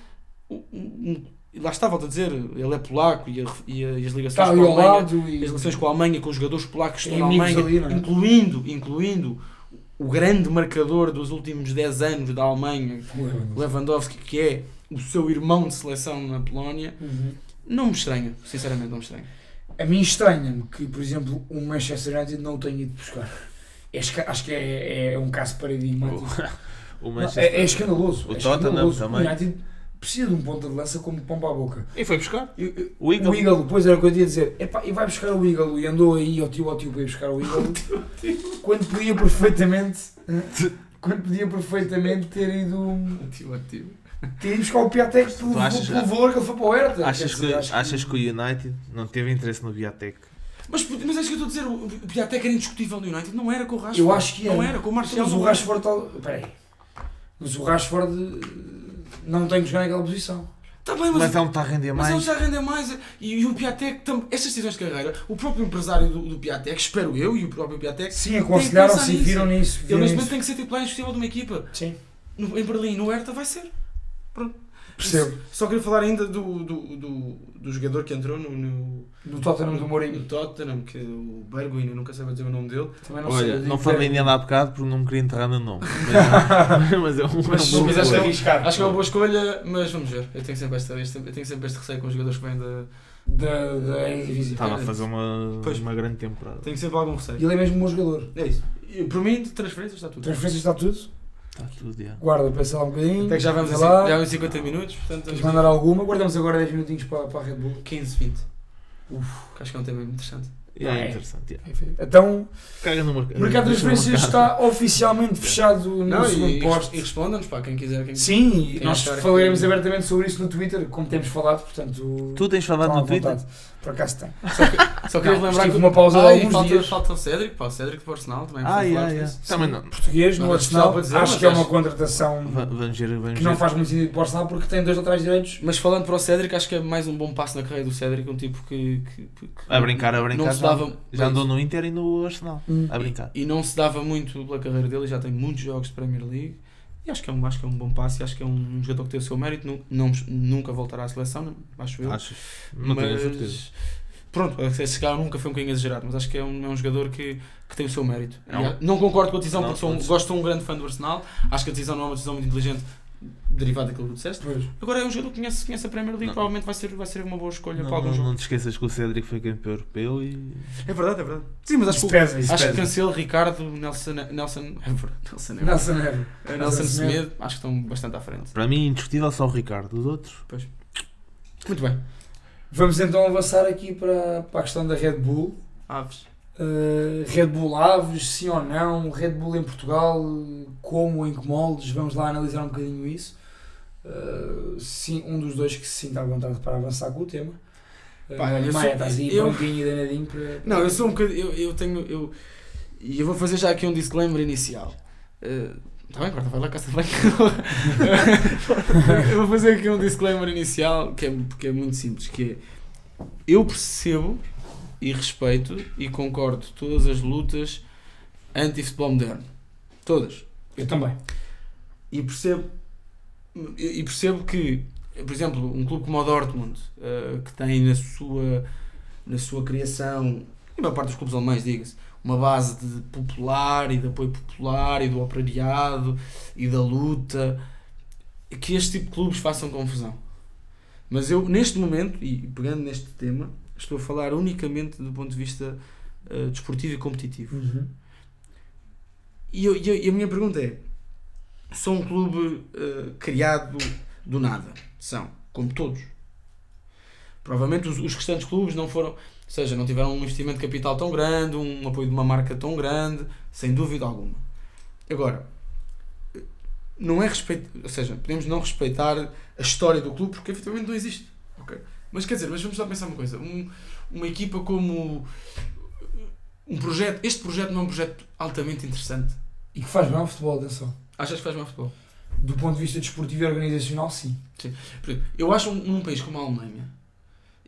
Speaker 2: Um- um- lá está, volto a dizer, ele é polaco e, a- e a- e as ligações
Speaker 1: Está
Speaker 2: com a Alemanha
Speaker 1: e.
Speaker 2: as relações com a Alemanha, com os jogadores polacos que estão na Alemanha,
Speaker 1: ali, é?
Speaker 2: incluindo, incluindo o grande marcador dos últimos 10 anos da Alemanha, Lewandowski, que é o seu irmão de seleção na Polónia,
Speaker 1: Uhum.
Speaker 2: não me estranha, sinceramente não me estranha.
Speaker 1: A mim estranha-me que, por exemplo, o Manchester United não o tenha ido buscar. Acho que, acho que é, é um caso paradigmático. <laughs>
Speaker 3: O
Speaker 1: Não,
Speaker 3: Manchester.
Speaker 1: é, é escandaloso.
Speaker 3: O
Speaker 1: é
Speaker 3: Tottenham
Speaker 1: escandaloso.
Speaker 3: também.
Speaker 1: O United precisa de um ponta de lança como pão para a boca.
Speaker 3: E foi buscar.
Speaker 1: Eu- eu-
Speaker 3: O Eagle.
Speaker 1: O Igalo, pois era o que eu ia dizer. Epá, e vai buscar o Igalo e andou aí ao tio ao tio para ir buscar o Igalo <laughs> quando podia perfeitamente quando podia perfeitamente ter ido
Speaker 2: Ativo, ativo.
Speaker 1: Ido buscar o Piatek pelo,
Speaker 3: Tu achas-
Speaker 1: pelo valor que ele foi para o Hertha.
Speaker 3: Achas que, achas que o United não teve interesse no Viatec?
Speaker 2: Mas, mas é isso que eu estou a dizer, o Piatek era indiscutível no United, não era com o Rashford.
Speaker 1: Eu acho que
Speaker 2: Não
Speaker 1: era.
Speaker 2: era, com o Marcelo.
Speaker 1: Mas o
Speaker 2: era.
Speaker 1: Rashford tal. Peraí. Mas o Rashford eh, não tem que jogar naquela posição.
Speaker 2: Tá bem,
Speaker 3: Mas
Speaker 2: mas,
Speaker 3: ele está a render
Speaker 2: mas ele
Speaker 3: mais.
Speaker 2: já rende mais. E, e o Piatek, tam- estas decisões de carreira, o próprio empresário do, do Piatek, espero eu, e o próprio Piatek,
Speaker 1: Sim, aconselharam-se e viram nisso.
Speaker 2: ele neste momento tem que ser titular indiscutível de uma equipa.
Speaker 1: Sim,
Speaker 2: No- em Berlim, no Hertha vai ser.
Speaker 1: Percebo.
Speaker 2: Só queria falar ainda do, do, do, do jogador que entrou no, no,
Speaker 1: Do Tottenham do
Speaker 2: no
Speaker 1: Mourinho.
Speaker 2: Tottenham, que é o Berguin, eu nunca sei dizer o nome dele.
Speaker 1: Também não
Speaker 3: Olha,
Speaker 1: sei.
Speaker 3: não falei
Speaker 1: que-
Speaker 3: nele há bocado porque não me queria enterrar no nome. <laughs> Mas, <laughs> mas é um,
Speaker 2: Mas-
Speaker 3: é um bom
Speaker 2: mas acho que. Acho que é uma boa escolha, mas vamos ver. Eu tenho sempre, esta, este, eu tenho sempre este receio com os jogadores que vêm da.
Speaker 1: Da, da Eredivisie.
Speaker 3: Estava a fazer uma,
Speaker 2: Pois.
Speaker 3: uma grande temporada.
Speaker 2: Tenho sempre algum receio.
Speaker 1: Ele é mesmo um bom jogador.
Speaker 2: É isso. E, por mim, de transferências está tudo.
Speaker 1: Transferência está tudo.
Speaker 3: Está tudo, já.
Speaker 1: Guarda, pensa lá um bocadinho.
Speaker 2: Até que já vamos a,
Speaker 1: lá.
Speaker 2: já vamos a 50 minutos, portanto
Speaker 1: Queres
Speaker 2: vamos
Speaker 1: mandar alguma? Guardamos agora 10 minutinhos para, para a Red Bull.
Speaker 2: 15, 20.
Speaker 1: Uf.
Speaker 2: Acho que é um tema interessante.
Speaker 3: É,
Speaker 1: É.
Speaker 3: interessante. yeah.
Speaker 1: Então,
Speaker 3: Caga no
Speaker 1: o
Speaker 3: mercado.
Speaker 1: mercado de transferências
Speaker 3: mercado.
Speaker 1: está oficialmente fechado no
Speaker 2: Não,
Speaker 1: segundo
Speaker 2: e,
Speaker 1: posto.
Speaker 2: e responda-nos, pá, quem quiser. Quem
Speaker 1: Sim,
Speaker 2: Quem
Speaker 1: nós
Speaker 2: achar que-
Speaker 1: falaremos abertamente sobre isso no Twitter, como temos falado, portanto.
Speaker 3: Tu tens falado no Twitter?
Speaker 1: Por acaso tem.
Speaker 2: Só queria
Speaker 1: Não,
Speaker 2: lembrar
Speaker 1: estive
Speaker 2: que
Speaker 1: uma pausa de
Speaker 2: Ah, e
Speaker 1: alguns
Speaker 2: falta,
Speaker 1: dias.
Speaker 2: falta o Cédric, pá, o Cédric do Arsenal também.
Speaker 3: Ah, yeah, yeah.
Speaker 2: disso.
Speaker 3: Também não.
Speaker 1: Português no Arsenal,
Speaker 2: dizer,
Speaker 1: acho que é uma contratação
Speaker 3: Va- Vamos ver, vamos
Speaker 1: que não faz muito sentido para o Arsenal porque tem dois laterais direitos.
Speaker 2: Mas falando para o Cédric, acho que é mais um bom passo na carreira do Cédric, um tipo que. que, que- que
Speaker 3: A brincar, a brincar.
Speaker 2: Não se
Speaker 3: já-
Speaker 2: dava,
Speaker 3: Já andou no Inter e no Arsenal. A brincar.
Speaker 2: E, e não se dava muito pela carreira dele, já tem muitos jogos de Premier League. E acho que é um, acho que é um bom passo e acho que é um jogador que tem o seu mérito. Nu- Não, nunca voltará à seleção, não- acho eu.
Speaker 3: Achas? Não tenho a certeza.
Speaker 2: Pronto, esse cara nunca foi um bocadinho exagerado, mas acho que é um, é um jogador que, que tem o seu mérito.
Speaker 3: Não.
Speaker 2: Ah, não concordo com a decisão,
Speaker 3: Não,
Speaker 2: porque sou um,
Speaker 3: não.
Speaker 2: gosto, sou um grande fã do Arsenal. Acho que a decisão não é uma decisão muito inteligente, derivada daquilo que tu disseste.
Speaker 1: Pois.
Speaker 2: Agora é um jogador que conhece, conhece a Premier League,
Speaker 3: Não.
Speaker 2: provavelmente vai ser, vai ser uma boa escolha
Speaker 3: Não,
Speaker 2: para algum
Speaker 3: não,
Speaker 2: jogo.
Speaker 3: não te esqueças que o Cédric foi campeão europeu e.
Speaker 2: É verdade, é verdade. Sim, mas acho que,
Speaker 1: pesa,
Speaker 2: acho que. Cancelo, Ricardo, Nelson, Nelson, Ever, Nelson, Ever,
Speaker 1: Nelson Nero.
Speaker 2: Nelson
Speaker 1: Nelson
Speaker 2: Semedo, acho que estão bastante à frente.
Speaker 3: Para mim, indiscutível só o Ricardo. Os outros.
Speaker 2: Muito bem.
Speaker 1: Vamos então avançar aqui para, para a questão da Red Bull.
Speaker 2: Aves.
Speaker 1: Uh, Red Bull Aves, sim ou não? Red Bull em Portugal, como em que moldes? Vamos lá analisar um bocadinho isso. Uh, sim, um dos dois que se sinta à vontade para avançar com o tema. Uh,
Speaker 2: Pá, eu
Speaker 1: Maia, estás aí
Speaker 2: eu-
Speaker 1: prontinho e danadinho para.
Speaker 2: Não, eu sou um bocadinho. Eu, eu tenho. Eu, e eu vou fazer já aqui um disclaimer inicial. Está bem, corta, vai lá, caça bem. <laughs> eu vou fazer aqui um disclaimer inicial que é, que é muito simples. Que é, eu percebo e respeito e concordo todas as lutas anti-futebol moderno. Todas.
Speaker 1: Eu também.
Speaker 2: E percebo, e percebo que, por exemplo, um clube como o Dortmund, eh, que tem na sua, na sua criação, e a maior parte dos clubes alemães, diga-se, uma base de popular e de apoio popular e do operariado e da luta, que este tipo de clubes façam confusão. Mas eu, neste momento, e pegando neste tema, estou a falar unicamente do ponto de vista eh, desportivo e competitivo.
Speaker 1: Uhum.
Speaker 2: E, eu- e eu- e a minha pergunta é: são um clube eh, criado do nada? São, como todos. Provavelmente os, os restantes clubes não foram, ou seja, não tiveram um investimento de capital tão grande, um apoio de uma marca tão grande, sem dúvida alguma. Agora, eh, não é respeito, ou seja, podemos não respeitar a história do clube porque efetivamente não existe. Mas quer dizer, mas vamos lá pensar uma coisa: um- uma equipa como um projeto, este projeto não é um projeto altamente interessante.
Speaker 1: E que faz bem ao futebol, atenção.
Speaker 2: Achas que faz mais futebol?
Speaker 1: Do ponto de vista desportivo e organizacional, sim.
Speaker 2: Exemplo, Eu acho um, num país como a Alemanha,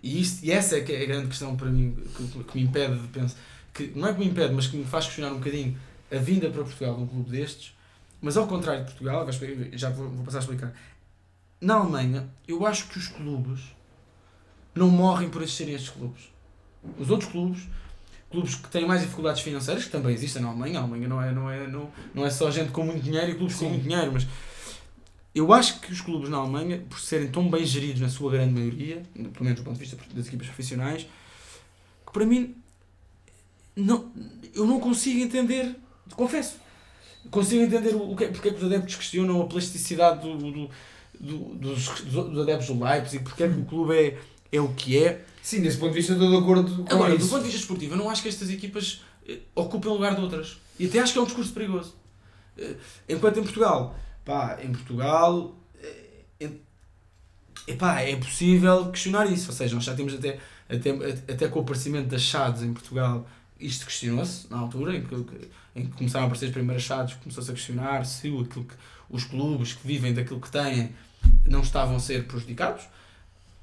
Speaker 2: e, isto, e essa é que é a grande questão para mim, que, que me impede de pensar, que não é que me impede, mas que me faz questionar um bocadinho a vinda para Portugal de um clube destes, mas ao contrário de Portugal, já vou, vou passar a explicar. Na Alemanha, eu acho que os clubes não morrem por existirem estes clubes. Os outros clubes, clubes que têm mais dificuldades financeiras, que também existem na Alemanha, a Alemanha não é, não é, não, não é só gente com muito dinheiro e clubes com
Speaker 1: Sim.
Speaker 2: muito dinheiro, mas eu acho que os clubes na Alemanha, por serem tão bem geridos na sua grande maioria, pelo menos do ponto de vista das equipas profissionais, que para mim não, eu não consigo entender, confesso, consigo entender o, o que, é- porque é que os adeptos questionam a plasticidade do, do- do- dos, dos adeptos do Leipzig, porque é que o clube é, é o que é.
Speaker 1: Sim, desse ponto de vista estou de acordo com
Speaker 2: Agora, do
Speaker 1: isso.
Speaker 2: ponto de vista esportivo, eu não acho que estas equipas eh, ocupem o lugar de outras. E até acho que é um discurso perigoso. Eh, enquanto em Portugal, pá, em Portugal, eh, em- epá, é possível questionar isso. Ou seja, nós já temos até, até, até com o aparecimento das chades em Portugal, isto questionou-se na altura, em que, em que começaram a aparecer as primeiras chades, começou-se a questionar se aquilo que, os clubes que vivem daquilo que têm não estavam a ser prejudicados.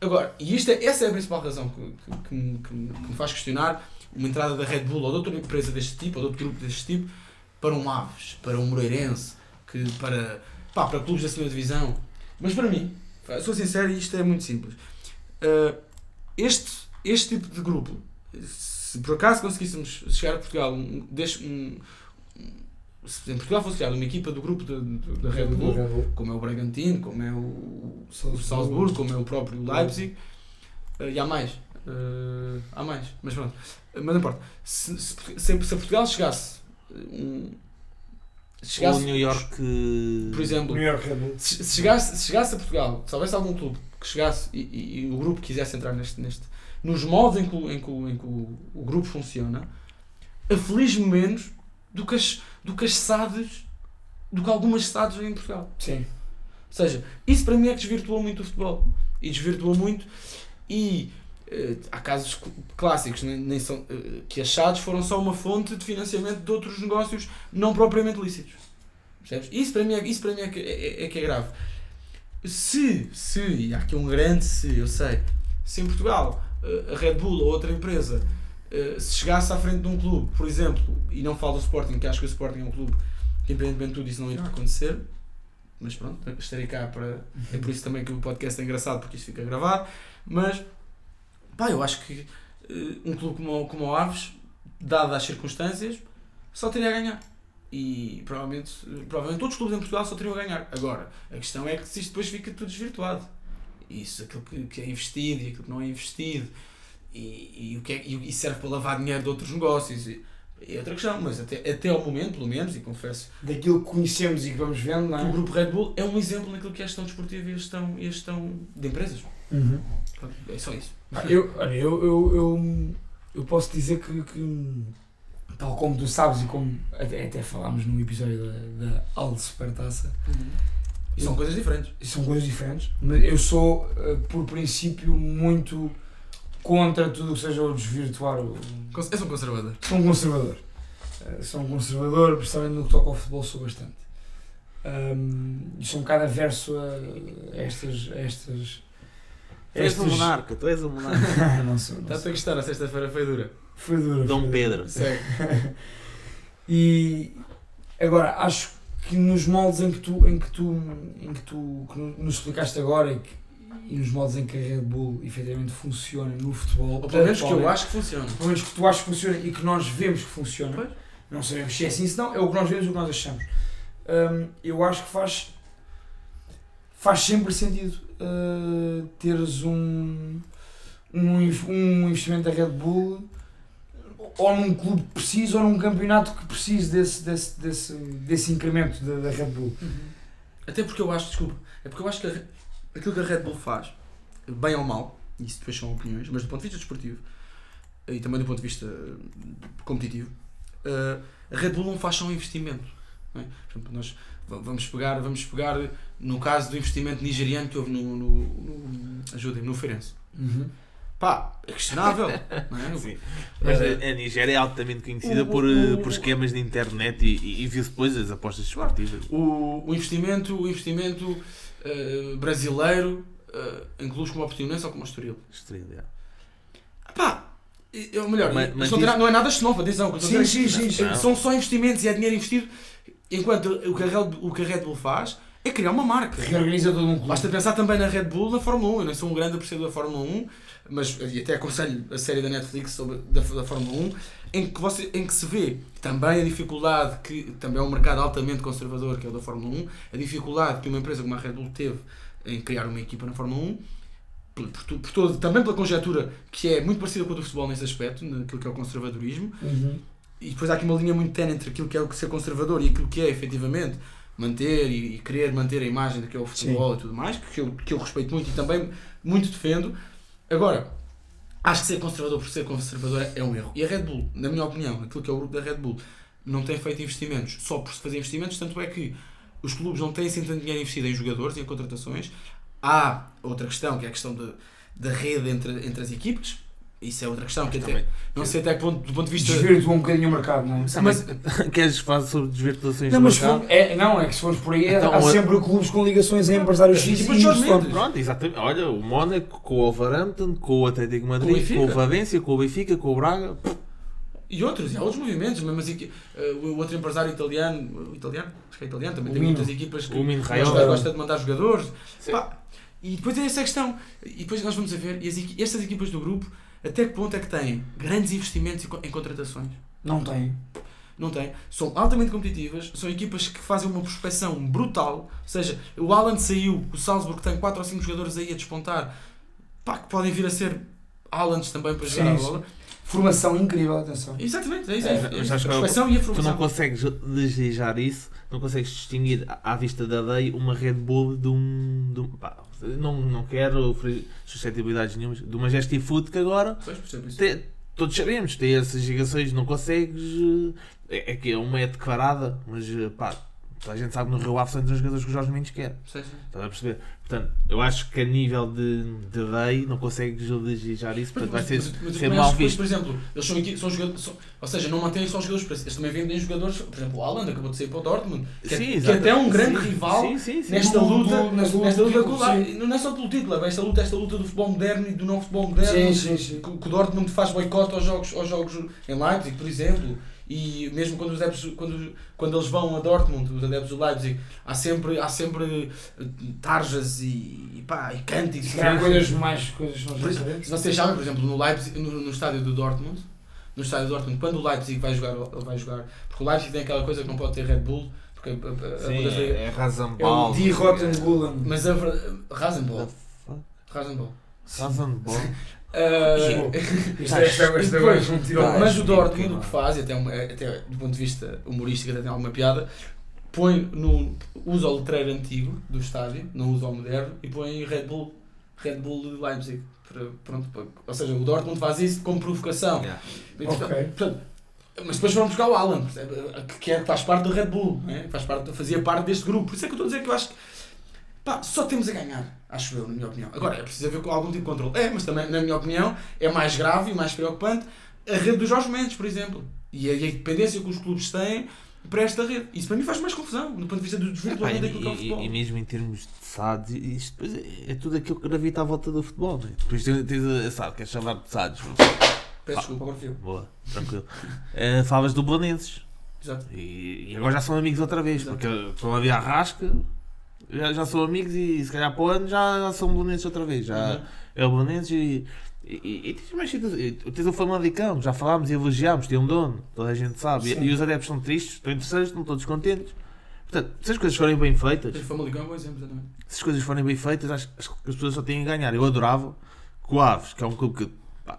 Speaker 2: Agora, e isto é, essa é a principal razão que, que, que me- que me- faz questionar uma entrada da Red Bull ou de outra empresa deste tipo, ou de outro grupo deste tipo, para um Aves, para um Moreirense, que para, pá, para clubes da segunda divisão. Mas para mim, sou sincero, isto é muito simples. Uh, este, este tipo de grupo, se por acaso conseguíssemos chegar a Portugal, um, um- se em Portugal fosse criada uma equipa do grupo da- Red Bull, como é o Bragantino, como é o, o Salzburgo, como é o próprio Leipzig, eh, e há mais. Eh, há mais, mas pronto. Eh, Mas não importa. Se, se, se a Portugal chegasse. Um, se
Speaker 3: Ou
Speaker 2: chegasse
Speaker 3: New York.
Speaker 2: por exemplo,
Speaker 1: New York Red Bull.
Speaker 2: se, se chegasse, se chegasse a Portugal, se houvesse algum clube que chegasse e, e- e o grupo quisesse entrar neste, neste, nos moldes em que, o- em que em que o, o grupo funciona, aflige-me menos do que as, do que as SADs, do que algumas SADs em Portugal.
Speaker 1: Sim.
Speaker 2: Ou seja, isso para mim é que desvirtuou muito o futebol. E desvirtuou muito. E eh, há casos cl- clássicos nem, nem são, eh, que achados foram só uma fonte de financiamento de outros negócios não propriamente lícitos. Percebes? Isso para mim é, isso para mim é, que, é, é que é grave. Se, se, e há aqui um grande se, eu sei, se em Portugal eh, a Red Bull ou outra empresa eh, se chegasse à frente de um clube, por exemplo, e não falo do Sporting, que acho que o Sporting é um clube que, independentemente de tudo, isso não irá acontecer, mas pronto, estarei cá para. É por isso também que o podcast é engraçado, porque isso fica gravado. Mas, pá, eu acho que eh, um clube como, o- como o Aves, dadas as circunstâncias, só teria a ganhar. E provavelmente, provavelmente todos os clubes em Portugal só teriam a ganhar. Agora, a questão é que se isto depois fica tudo desvirtuado. Isso, aquilo que, que é investido e aquilo que não é investido, e, e, o que é, e, serve para lavar dinheiro de outros negócios. E, é outra questão, mas até, até ao momento, pelo menos, e confesso
Speaker 1: Daquilo que conhecemos e que vamos vendo, não
Speaker 2: que o
Speaker 1: é?
Speaker 2: grupo Red Bull é um exemplo naquilo que é a gestão desportiva e a gestão, e a gestão de empresas.
Speaker 1: Uhum.
Speaker 2: É só isso.
Speaker 1: Ah, Eu, olha, eu, eu, eu, eu posso dizer que, que, tal como tu sabes e como até, até falámos no episódio da, da Alde Supertaça,
Speaker 2: E são coisas diferentes.
Speaker 1: são coisas diferentes, mas eu sou, eh, por princípio, muito contra tudo o que seja o desvirtuar. o-
Speaker 2: Cons- És um conservador.
Speaker 1: Sou um conservador. Eh, Sou um conservador, principalmente no que toca ao futebol, sou bastante. E sou um bocado averso a estas. a estas
Speaker 3: Tu és um monarca, tu és um <laughs> monarca.
Speaker 1: não sou, não
Speaker 2: Está-te
Speaker 1: sou.
Speaker 2: a gostar, a sexta-feira foi dura.
Speaker 1: Foi duro.
Speaker 3: Dom
Speaker 1: foi.
Speaker 3: Pedro.
Speaker 2: Segue. <laughs>
Speaker 1: E agora acho que nos moldes em que tu, em que tu, em que tu que nos explicaste agora e, que- e nos moldes em que a Red Bull efetivamente funciona no futebol,
Speaker 2: Ou pelo menos que eu acho que funciona.
Speaker 1: pelo menos que tu achas que funciona e que nós vemos que funciona,
Speaker 2: Pois.
Speaker 1: não sabemos se é assim, se não, é o que nós vemos e o que nós achamos. Hum, eu acho que faz, faz sempre sentido uh, teres um, um, um investimento da Red Bull ou num clube preciso ou num campeonato que precise desse, desse, desse, desse incremento da, da Red Bull.
Speaker 2: Até porque eu acho, desculpa, é porque eu acho que a aquilo que a Red Bull faz, bem ou mal, isso depois são opiniões, mas do ponto de vista desportivo e também do ponto de vista eh, competitivo, eh, a Red Bull não faz só um investimento. é? Por exemplo, nós va- vamos pegar, vamos pegar no caso do investimento nigeriano que houve no, no, no ajudem no Feirense. Pá, é questionável. não é?
Speaker 3: Sim. Mas
Speaker 2: Eh,
Speaker 3: a, a Nigéria é altamente conhecida
Speaker 2: o-
Speaker 3: por,
Speaker 2: o-
Speaker 3: eh, por esquemas de internet e, e, e viu-se depois as apostas desportivas.
Speaker 2: o, o investimento, o investimento eh, brasileiro eh, em clubes como o Portimonense ou como o Estoril. Pá, é o melhor.
Speaker 3: Mas- mas diz-
Speaker 2: nada- não é nada xenófobo, atenção.
Speaker 1: Sim, sim, sim,
Speaker 3: sim.
Speaker 2: São só investimentos e é dinheiro investido, enquanto o que a Red, o que a Red Bull faz é criar uma marca.
Speaker 1: Reorganiza todo um clube.
Speaker 2: Basta pensar também na Red Bull na Fórmula 1. Eu não sou um grande apreciador da Fórmula 1, mas e até aconselho a série da Netflix sobre, da, da Fórmula 1, em que, você, em que se vê também a dificuldade, que também é um mercado altamente conservador, que é o da Fórmula 1, a dificuldade que uma empresa como a Red Bull teve em criar uma equipa na Fórmula 1, por, por, por todo, também pela conjetura que é muito parecida com a do futebol nesse aspecto, naquilo que é o conservadorismo,
Speaker 1: Uhum.
Speaker 2: e depois há aqui uma linha muito tenue entre aquilo que é o que ser conservador e aquilo que é efetivamente manter e, e querer manter a imagem do que é o futebol e tudo mais, que eu, que eu respeito muito e também muito defendo. Agora, acho que ser conservador por ser conservador é, um erro. E a Red Bull, na minha opinião, aquilo que é o grupo da Red Bull, não tem feito investimentos só por se fazer investimentos, tanto é que os clubes não têm assim tanto dinheiro investido em jogadores e em contratações. Há outra questão, que é a questão da rede entre, entre as equipas. Isso é outra questão, que até, não sei até que ponto, do ponto de vista...
Speaker 1: Desvirtua um bocadinho o mercado, não é?
Speaker 3: Mas <laughs> queres falar sobre desvirtuações
Speaker 1: Não,
Speaker 3: do
Speaker 1: mas
Speaker 3: mercado?
Speaker 1: for, é, não, é que se fores por aí,
Speaker 3: Então,
Speaker 1: há
Speaker 3: o-
Speaker 1: sempre clubes com ligações a empresários X
Speaker 2: Tipo
Speaker 1: e
Speaker 2: Jorge. Mendes.
Speaker 3: Pronto, exatamente. Olha, o Mónaco com o Wolverhampton, com o Atlético Madrid,
Speaker 2: Benfica.
Speaker 3: com o Valência, com o Benfica, com o Braga.
Speaker 2: E outros, e há outros movimentos, mesmo assim, que, eh, o outro empresário italiano, o italiano, acho que é italiano, também
Speaker 1: O
Speaker 2: tem
Speaker 1: Mino.
Speaker 2: muitas equipas que
Speaker 3: O Mino
Speaker 2: gosta, gosta de mandar jogadores. Pá, e depois é essa a questão. E depois nós vamos a ver, e as estas equipas do grupo, até que ponto é que têm grandes investimentos em co- em contratações?
Speaker 1: Não tem.
Speaker 2: Não tem. São altamente competitivas, são equipas que fazem uma prospecção brutal. Ou seja, o Alan saiu, o Salzburg tem 4 ou 5 jogadores aí a despontar, pá, que podem vir a ser Alands também para jogar
Speaker 1: Sim,
Speaker 2: a
Speaker 1: sim. Formação incrível, atenção.
Speaker 2: Exatamente, é isso.
Speaker 1: É,
Speaker 2: É, a prospeção e a
Speaker 3: Tu não
Speaker 2: formação.
Speaker 3: consegues deslijar isso, não consegues distinguir à vista da lei uma Red Bull de um. De um pá, não, não quero suscetibilidades nenhumas, de uma Gestifood que agora
Speaker 2: Pois, percebo isso.
Speaker 3: tem- todos sabemos, tem essas ligações, não consegues. É, é que uma é declarada, mas eh, pá, toda a gente sabe que no Rio Ave são os jogadores que o Jorge Mendes quer.
Speaker 2: Sei, sei.
Speaker 3: Estás a perceber? Portanto, eu acho que a nível de, de lei não consegues deslijar isso, portanto vai ser,
Speaker 2: Mas- mas
Speaker 3: ser
Speaker 2: também
Speaker 3: mal
Speaker 2: que,
Speaker 3: visto.
Speaker 2: Por exemplo, eles são, aqui, são jogadores. são- ou seja, não mantêm só jogadores para Eles também vendem jogadores. Por exemplo, o Haaland acabou de sair para o Dortmund. Que, é-
Speaker 3: Sim,
Speaker 2: que
Speaker 3: exato.
Speaker 2: até é um grande
Speaker 3: Sim,
Speaker 2: rival
Speaker 3: sim, sim, sim.
Speaker 2: nesta luta.
Speaker 1: nesta luta
Speaker 2: Nesta. Não é só pelo título, é esta luta, esta luta do futebol moderno e do novo futebol moderno.
Speaker 1: Sim, sim, sim.
Speaker 2: que, que o Dortmund faz boicote aos jogos, aos jogos em Leipzig, por exemplo, e mesmo quando os adeptos, quando, quando eles vão a Dortmund, os adeptos do Leipzig, há sempre, há sempre eh, tarjas e, e, pá, e cânticos.
Speaker 1: Coisas mais, coisas já sabemos.
Speaker 2: Se vocês sabem, por exemplo, no, Leipzig, no, no estádio do Dortmund, no estádio do Dortmund, quando o Leipzig vai jogar, vai jogar, porque o Leipzig tem aquela coisa que não pode ter Red Bull, porque a, a, a
Speaker 3: Sim,
Speaker 2: Bundesliga-
Speaker 3: é, é
Speaker 1: É
Speaker 3: Rasenball.
Speaker 1: o Die Rottenbullen.
Speaker 2: mas a Rasenball, Rasenball.
Speaker 3: Rasenball. <laughs>
Speaker 2: Uh,
Speaker 1: Isto é- é- é
Speaker 2: mas o Dortmund o que faz, e até, uma- até do ponto de vista humorístico até tem alguma piada, põe no, usa o letreiro antigo do estádio, não usa o moderno, e põe Red Bull, Red Bull de Leipzig. Para- pronto, para- ou seja, o Dortmund faz isso como provocação.
Speaker 3: Yeah.
Speaker 2: E, portanto,
Speaker 1: Ok.
Speaker 2: portanto, mas depois foram buscar o Alan, que que é, faz parte do Red Bull, né? faz parte, fazia parte deste grupo. Por isso é que eu estou a dizer que eu acho que pá, só temos a ganhar, acho eu, na minha opinião. Agora, é preciso haver algum tipo de controle. É, mas também, na minha opinião, é mais grave e mais preocupante a rede dos Jorge Mendes, por exemplo. E a, e a dependência que os clubes têm para esta rede. Isso para mim faz mais confusão, do ponto de vista do desvirtuamento daquilo que é o futebol.
Speaker 3: e, mesmo em termos de SADs, isto depois é, é tudo aquilo que gravita à volta do futebol. Né? Depois tens, tens a SAD, queres chamar de SADs?
Speaker 2: Peço desculpa, eu.
Speaker 3: Boa, tranquilo. <laughs> Eh, falas do Belenenses.
Speaker 2: Exato.
Speaker 3: E, e agora já são amigos outra vez,
Speaker 2: Exato.
Speaker 3: porque estão ali à rasca, já, já são amigos e se calhar para o ano já, já são Belenenses outra vez. Já
Speaker 2: Uhum.
Speaker 3: é o Belenenses e, e, e tens mais situações. E Tens o Famalicão, já falámos e elogiámos, tem um dono, toda a gente sabe. E, e os adeptos estão tristes, estão interesseiros, estão todos contentes. Portanto, se as coisas forem bem feitas,
Speaker 2: O Famalicão é um bom exemplo, exatamente.
Speaker 3: se as coisas forem bem feitas, acho, acho que as pessoas só têm a ganhar. Eu adorava que o Aves, que é um clube que pá,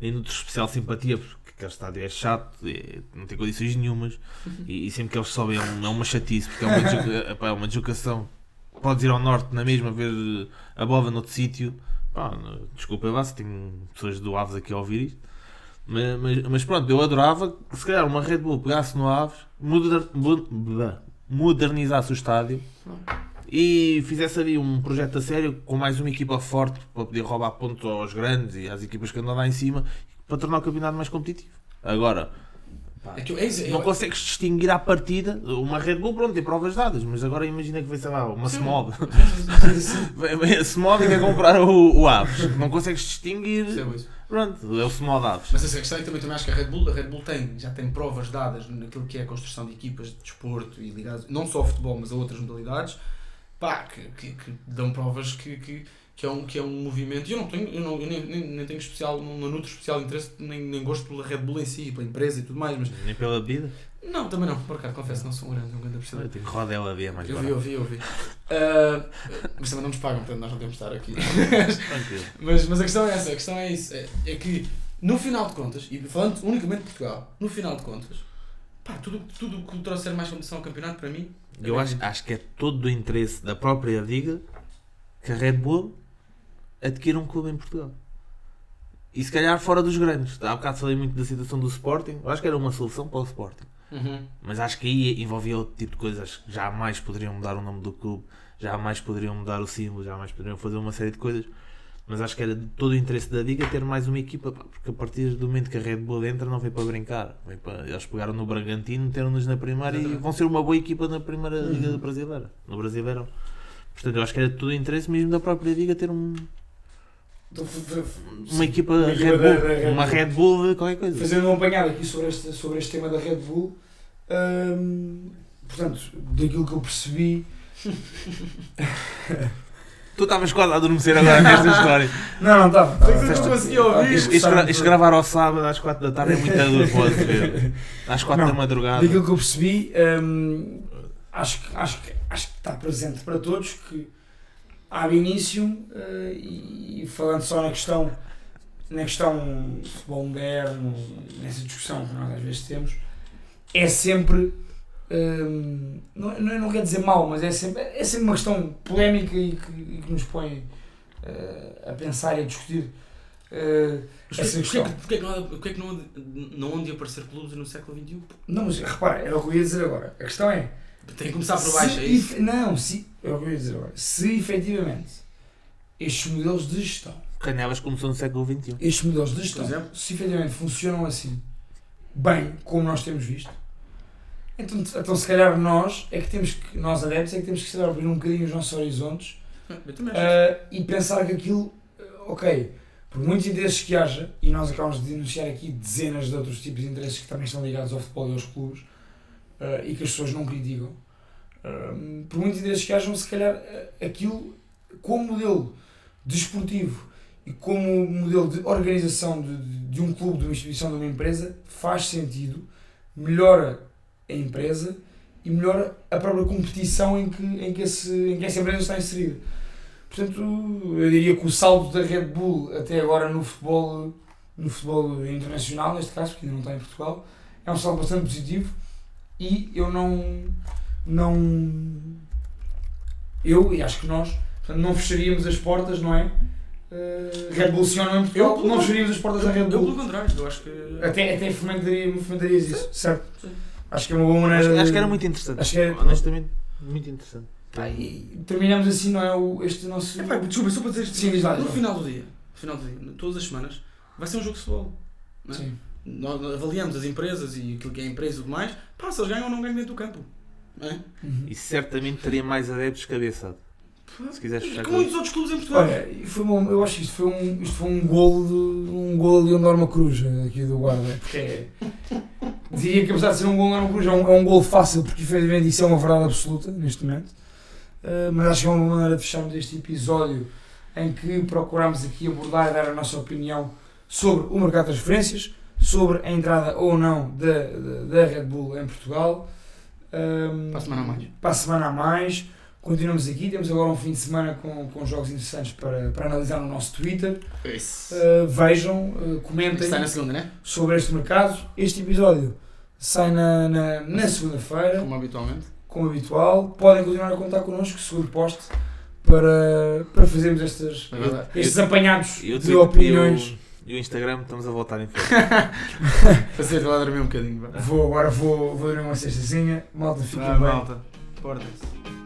Speaker 3: nem nutro especial simpatia, porque aquele estádio é chato, é- não tem condições nenhumas, e, e sempre que eles sobem é, um- é uma chatice, porque é uma, <laughs> pá, é uma deslocação. Podes ir ao norte na mesma, ver eh, a bola noutro sítio. Desculpa lá se tenho pessoas do Aves aqui a ouvir isto. Mas, mas, mas pronto, eu adorava que se calhar uma Red Bull pegasse no Aves, moder- modernizasse o estádio e fizesse ali um projeto a sério com mais uma equipa forte para poder roubar pontos aos grandes e às equipas que andam lá em cima para tornar o campeonato mais competitivo. Agora,
Speaker 2: É que eu- é
Speaker 3: não
Speaker 2: eu-
Speaker 3: consegues distinguir à partida uma Red Bull, pronto, tem provas dadas, mas agora imagina que vem, sei lá, uma. Smog. <laughs> Vem, a Smog e quer comprar o, o Aves. Não consegues distinguir.
Speaker 2: isso.
Speaker 3: Pronto, é o Smog Aves.
Speaker 2: Mas essa questão é que também, também acho que a Red Bull, a Red Bull tem, já tem provas dadas naquilo que é a construção de equipas de desporto e ligadas não só ao futebol, mas a outras modalidades, pá, que, que, que dão provas que, que, que, é um, que é um movimento. E eu não tenho, eu, não, eu nem, nem, nem tenho especial, não, não nutro especial interesse, nem, nem gosto pela Red Bull em si, pela empresa e tudo mais, mas
Speaker 3: Nem pela bebida.
Speaker 2: não, também não, por acaso, confesso, não sou um grande, um grande apreciador.
Speaker 3: tenho rodela B é mais
Speaker 2: Eu vi, eu vi, eu vi. Ah, mas também não nos pagam, portanto nós não temos de estar aqui. Mas, mas a questão é essa, a questão é isso, é, é que no final de contas, e falando unicamente de Portugal, no final de contas, pá, tudo tudo que trouxer mais competição ao campeonato para mim,
Speaker 3: Eu acho, acho que é todo do interesse da própria Liga que a Red Bull adquira um clube em Portugal. E se calhar fora dos grandes. Há bocado falei muito da situação do Sporting. Eu acho que era uma solução para o Sporting. Mas acho que aí envolvia outro tipo de coisas. Jamais poderiam mudar o nome do clube, jamais poderiam mudar o símbolo, jamais poderiam fazer uma série de coisas. Mas acho que era de todo o interesse da Liga ter mais uma equipa, pá, porque a partir do momento que a Red Bull entra, não vem para brincar. Vem para... Eles pegaram no Bragantino, meteram-nos na primeira e
Speaker 2: Exatamente.
Speaker 3: vão ser uma boa equipa na primeira Liga Brasileira. No Brasileirão. Portanto, eu acho que era de todo o interesse mesmo da própria Liga ter um, uma equipa
Speaker 1: Uma
Speaker 3: Red
Speaker 1: da-
Speaker 3: Bull,
Speaker 1: da Red
Speaker 3: uma. Red Bull qualquer coisa.
Speaker 1: Fazendo um apanhado aqui sobre este, sobre este tema da Red Bull, hum, portanto, daquilo que eu percebi.
Speaker 3: Tu estavas quase a adormecer agora nesta história. <laughs>
Speaker 1: Não, não estava.
Speaker 2: Eu não consegui ouvir.
Speaker 3: Isto, isto gra- isto gravar ao sábado às 4 da tarde é muito o Azevedo. Às 4
Speaker 1: Não,
Speaker 3: da madrugada.
Speaker 1: Daquilo que eu percebi, hum, acho, que, acho, que, acho que está presente para todos que há início, eh, e, e falando só na questão na questão futebol moderno, nessa discussão que nós às vezes temos, é sempre. hum, não, não, não quer dizer mal, mas é sempre, é sempre uma questão polémica e que, e que nos põe eh, a pensar e a discutir. eh,
Speaker 2: Mas
Speaker 1: essa
Speaker 2: porquê,
Speaker 1: questão.
Speaker 2: porquê, porquê que não, porquê que não, não hão de aparecer clubes no século XXI?
Speaker 1: Não, mas repara, era o que eu ia dizer agora. A questão é.
Speaker 2: Tem que começar por
Speaker 1: se
Speaker 2: baixo, é isso?
Speaker 1: Não, se, é o que eu ia dizer agora. Se efetivamente estes modelos de gestão
Speaker 3: como são no século XXI.
Speaker 1: estes modelos de gestão,
Speaker 2: exemplo?
Speaker 1: se efetivamente funcionam assim, bem, como nós temos visto, então, então se calhar nós é que temos que, nós adeptos, é que temos que se calhar, abrir um bocadinho os nossos horizontes ah, e pensar que aquilo, ah, ok, por muitos interesses que haja, e nós acabamos de denunciar aqui dezenas de outros tipos de interesses que também estão ligados ao futebol e aos clubes ah, e que as pessoas não criticam, ah, por muitos interesses que hajam, se calhar ah, aquilo, como modelo desportivo e como modelo de organização de, de- de um clube, de uma instituição, de uma empresa, faz sentido, melhora a empresa e melhora a própria competição em que, em que, esse, em que essa empresa está inserida. Portanto, eu diria que o salto da Red Bull até agora no futebol, no futebol internacional, neste caso, porque ainda não está em Portugal, é um salto bastante positivo e eu não. não eu e acho que nós portanto, não fecharíamos as portas, não é? Uh, Red Bull Portugal,
Speaker 2: Eu-
Speaker 1: não fecharíamos as portas da Red
Speaker 2: Eu, pelo
Speaker 1: Bull.
Speaker 2: contrário, eu acho que.
Speaker 1: Até, até fomentaria, fomentarias isso, certo?
Speaker 2: sim.
Speaker 1: Acho que é uma boa maneira.
Speaker 3: Acho, acho que era muito interessante.
Speaker 1: Acho que é-
Speaker 3: Honestamente, muito interessante.
Speaker 1: Pá, e terminamos assim, não é? O, este nosso.
Speaker 2: Epá, desculpa, só para dizer isto.
Speaker 1: Sim, diz lá, diz
Speaker 2: no final do dia, no final do dia, todas as semanas, vai ser um jogo de futebol. não é?
Speaker 1: Sim.
Speaker 2: Nós avaliamos as empresas e aquilo que é a empresa e tudo mais. Pá, se eles ganham ou não ganham dentro do campo. É?
Speaker 1: Uhum.
Speaker 3: E certamente teria mais adeptos que cabeçado. Se quiseres fechar
Speaker 2: Com
Speaker 3: com
Speaker 2: muitos outros clubes em Portugal.
Speaker 1: Olha, e foi eu acho que isto foi um, isto foi um gol de um gol de Norma Cruz aqui do guarda. Porque é, diria que apesar de ser um gol de Norma Cruz é um, é um gol fácil porque efetivamente isso é uma verdade absoluta neste momento. Uh, mas acho que é uma maneira de fecharmos este episódio em que procuramos aqui abordar e dar a nossa opinião sobre o mercado de transferências, sobre a entrada ou não da, da, Red Bull em Portugal. Um,
Speaker 2: Para a semana a mais.
Speaker 1: Para a semana a mais. Continuamos aqui, temos agora um fim de semana com, com jogos interessantes para, para analisar no nosso Twitter.
Speaker 2: Isso.
Speaker 1: Uh, vejam, uh, comentem
Speaker 2: na segunda, né?
Speaker 1: sobre este mercado. Este episódio sai na, na, na segunda-feira,
Speaker 2: Como habitualmente.
Speaker 1: como habitual. Podem continuar a contar connosco, segundo poste, para, para fazermos estas,
Speaker 2: É
Speaker 1: estes apanhados
Speaker 3: E o
Speaker 1: de opiniões.
Speaker 3: E o, Instagram estamos a voltar em frente. <laughs>
Speaker 2: Fazer lá dormir um bocadinho.
Speaker 1: Vou agora vou, vou dar uma cestazinha. Malta, fiquem
Speaker 2: Vá,
Speaker 1: bem.
Speaker 2: malta. Portem-se.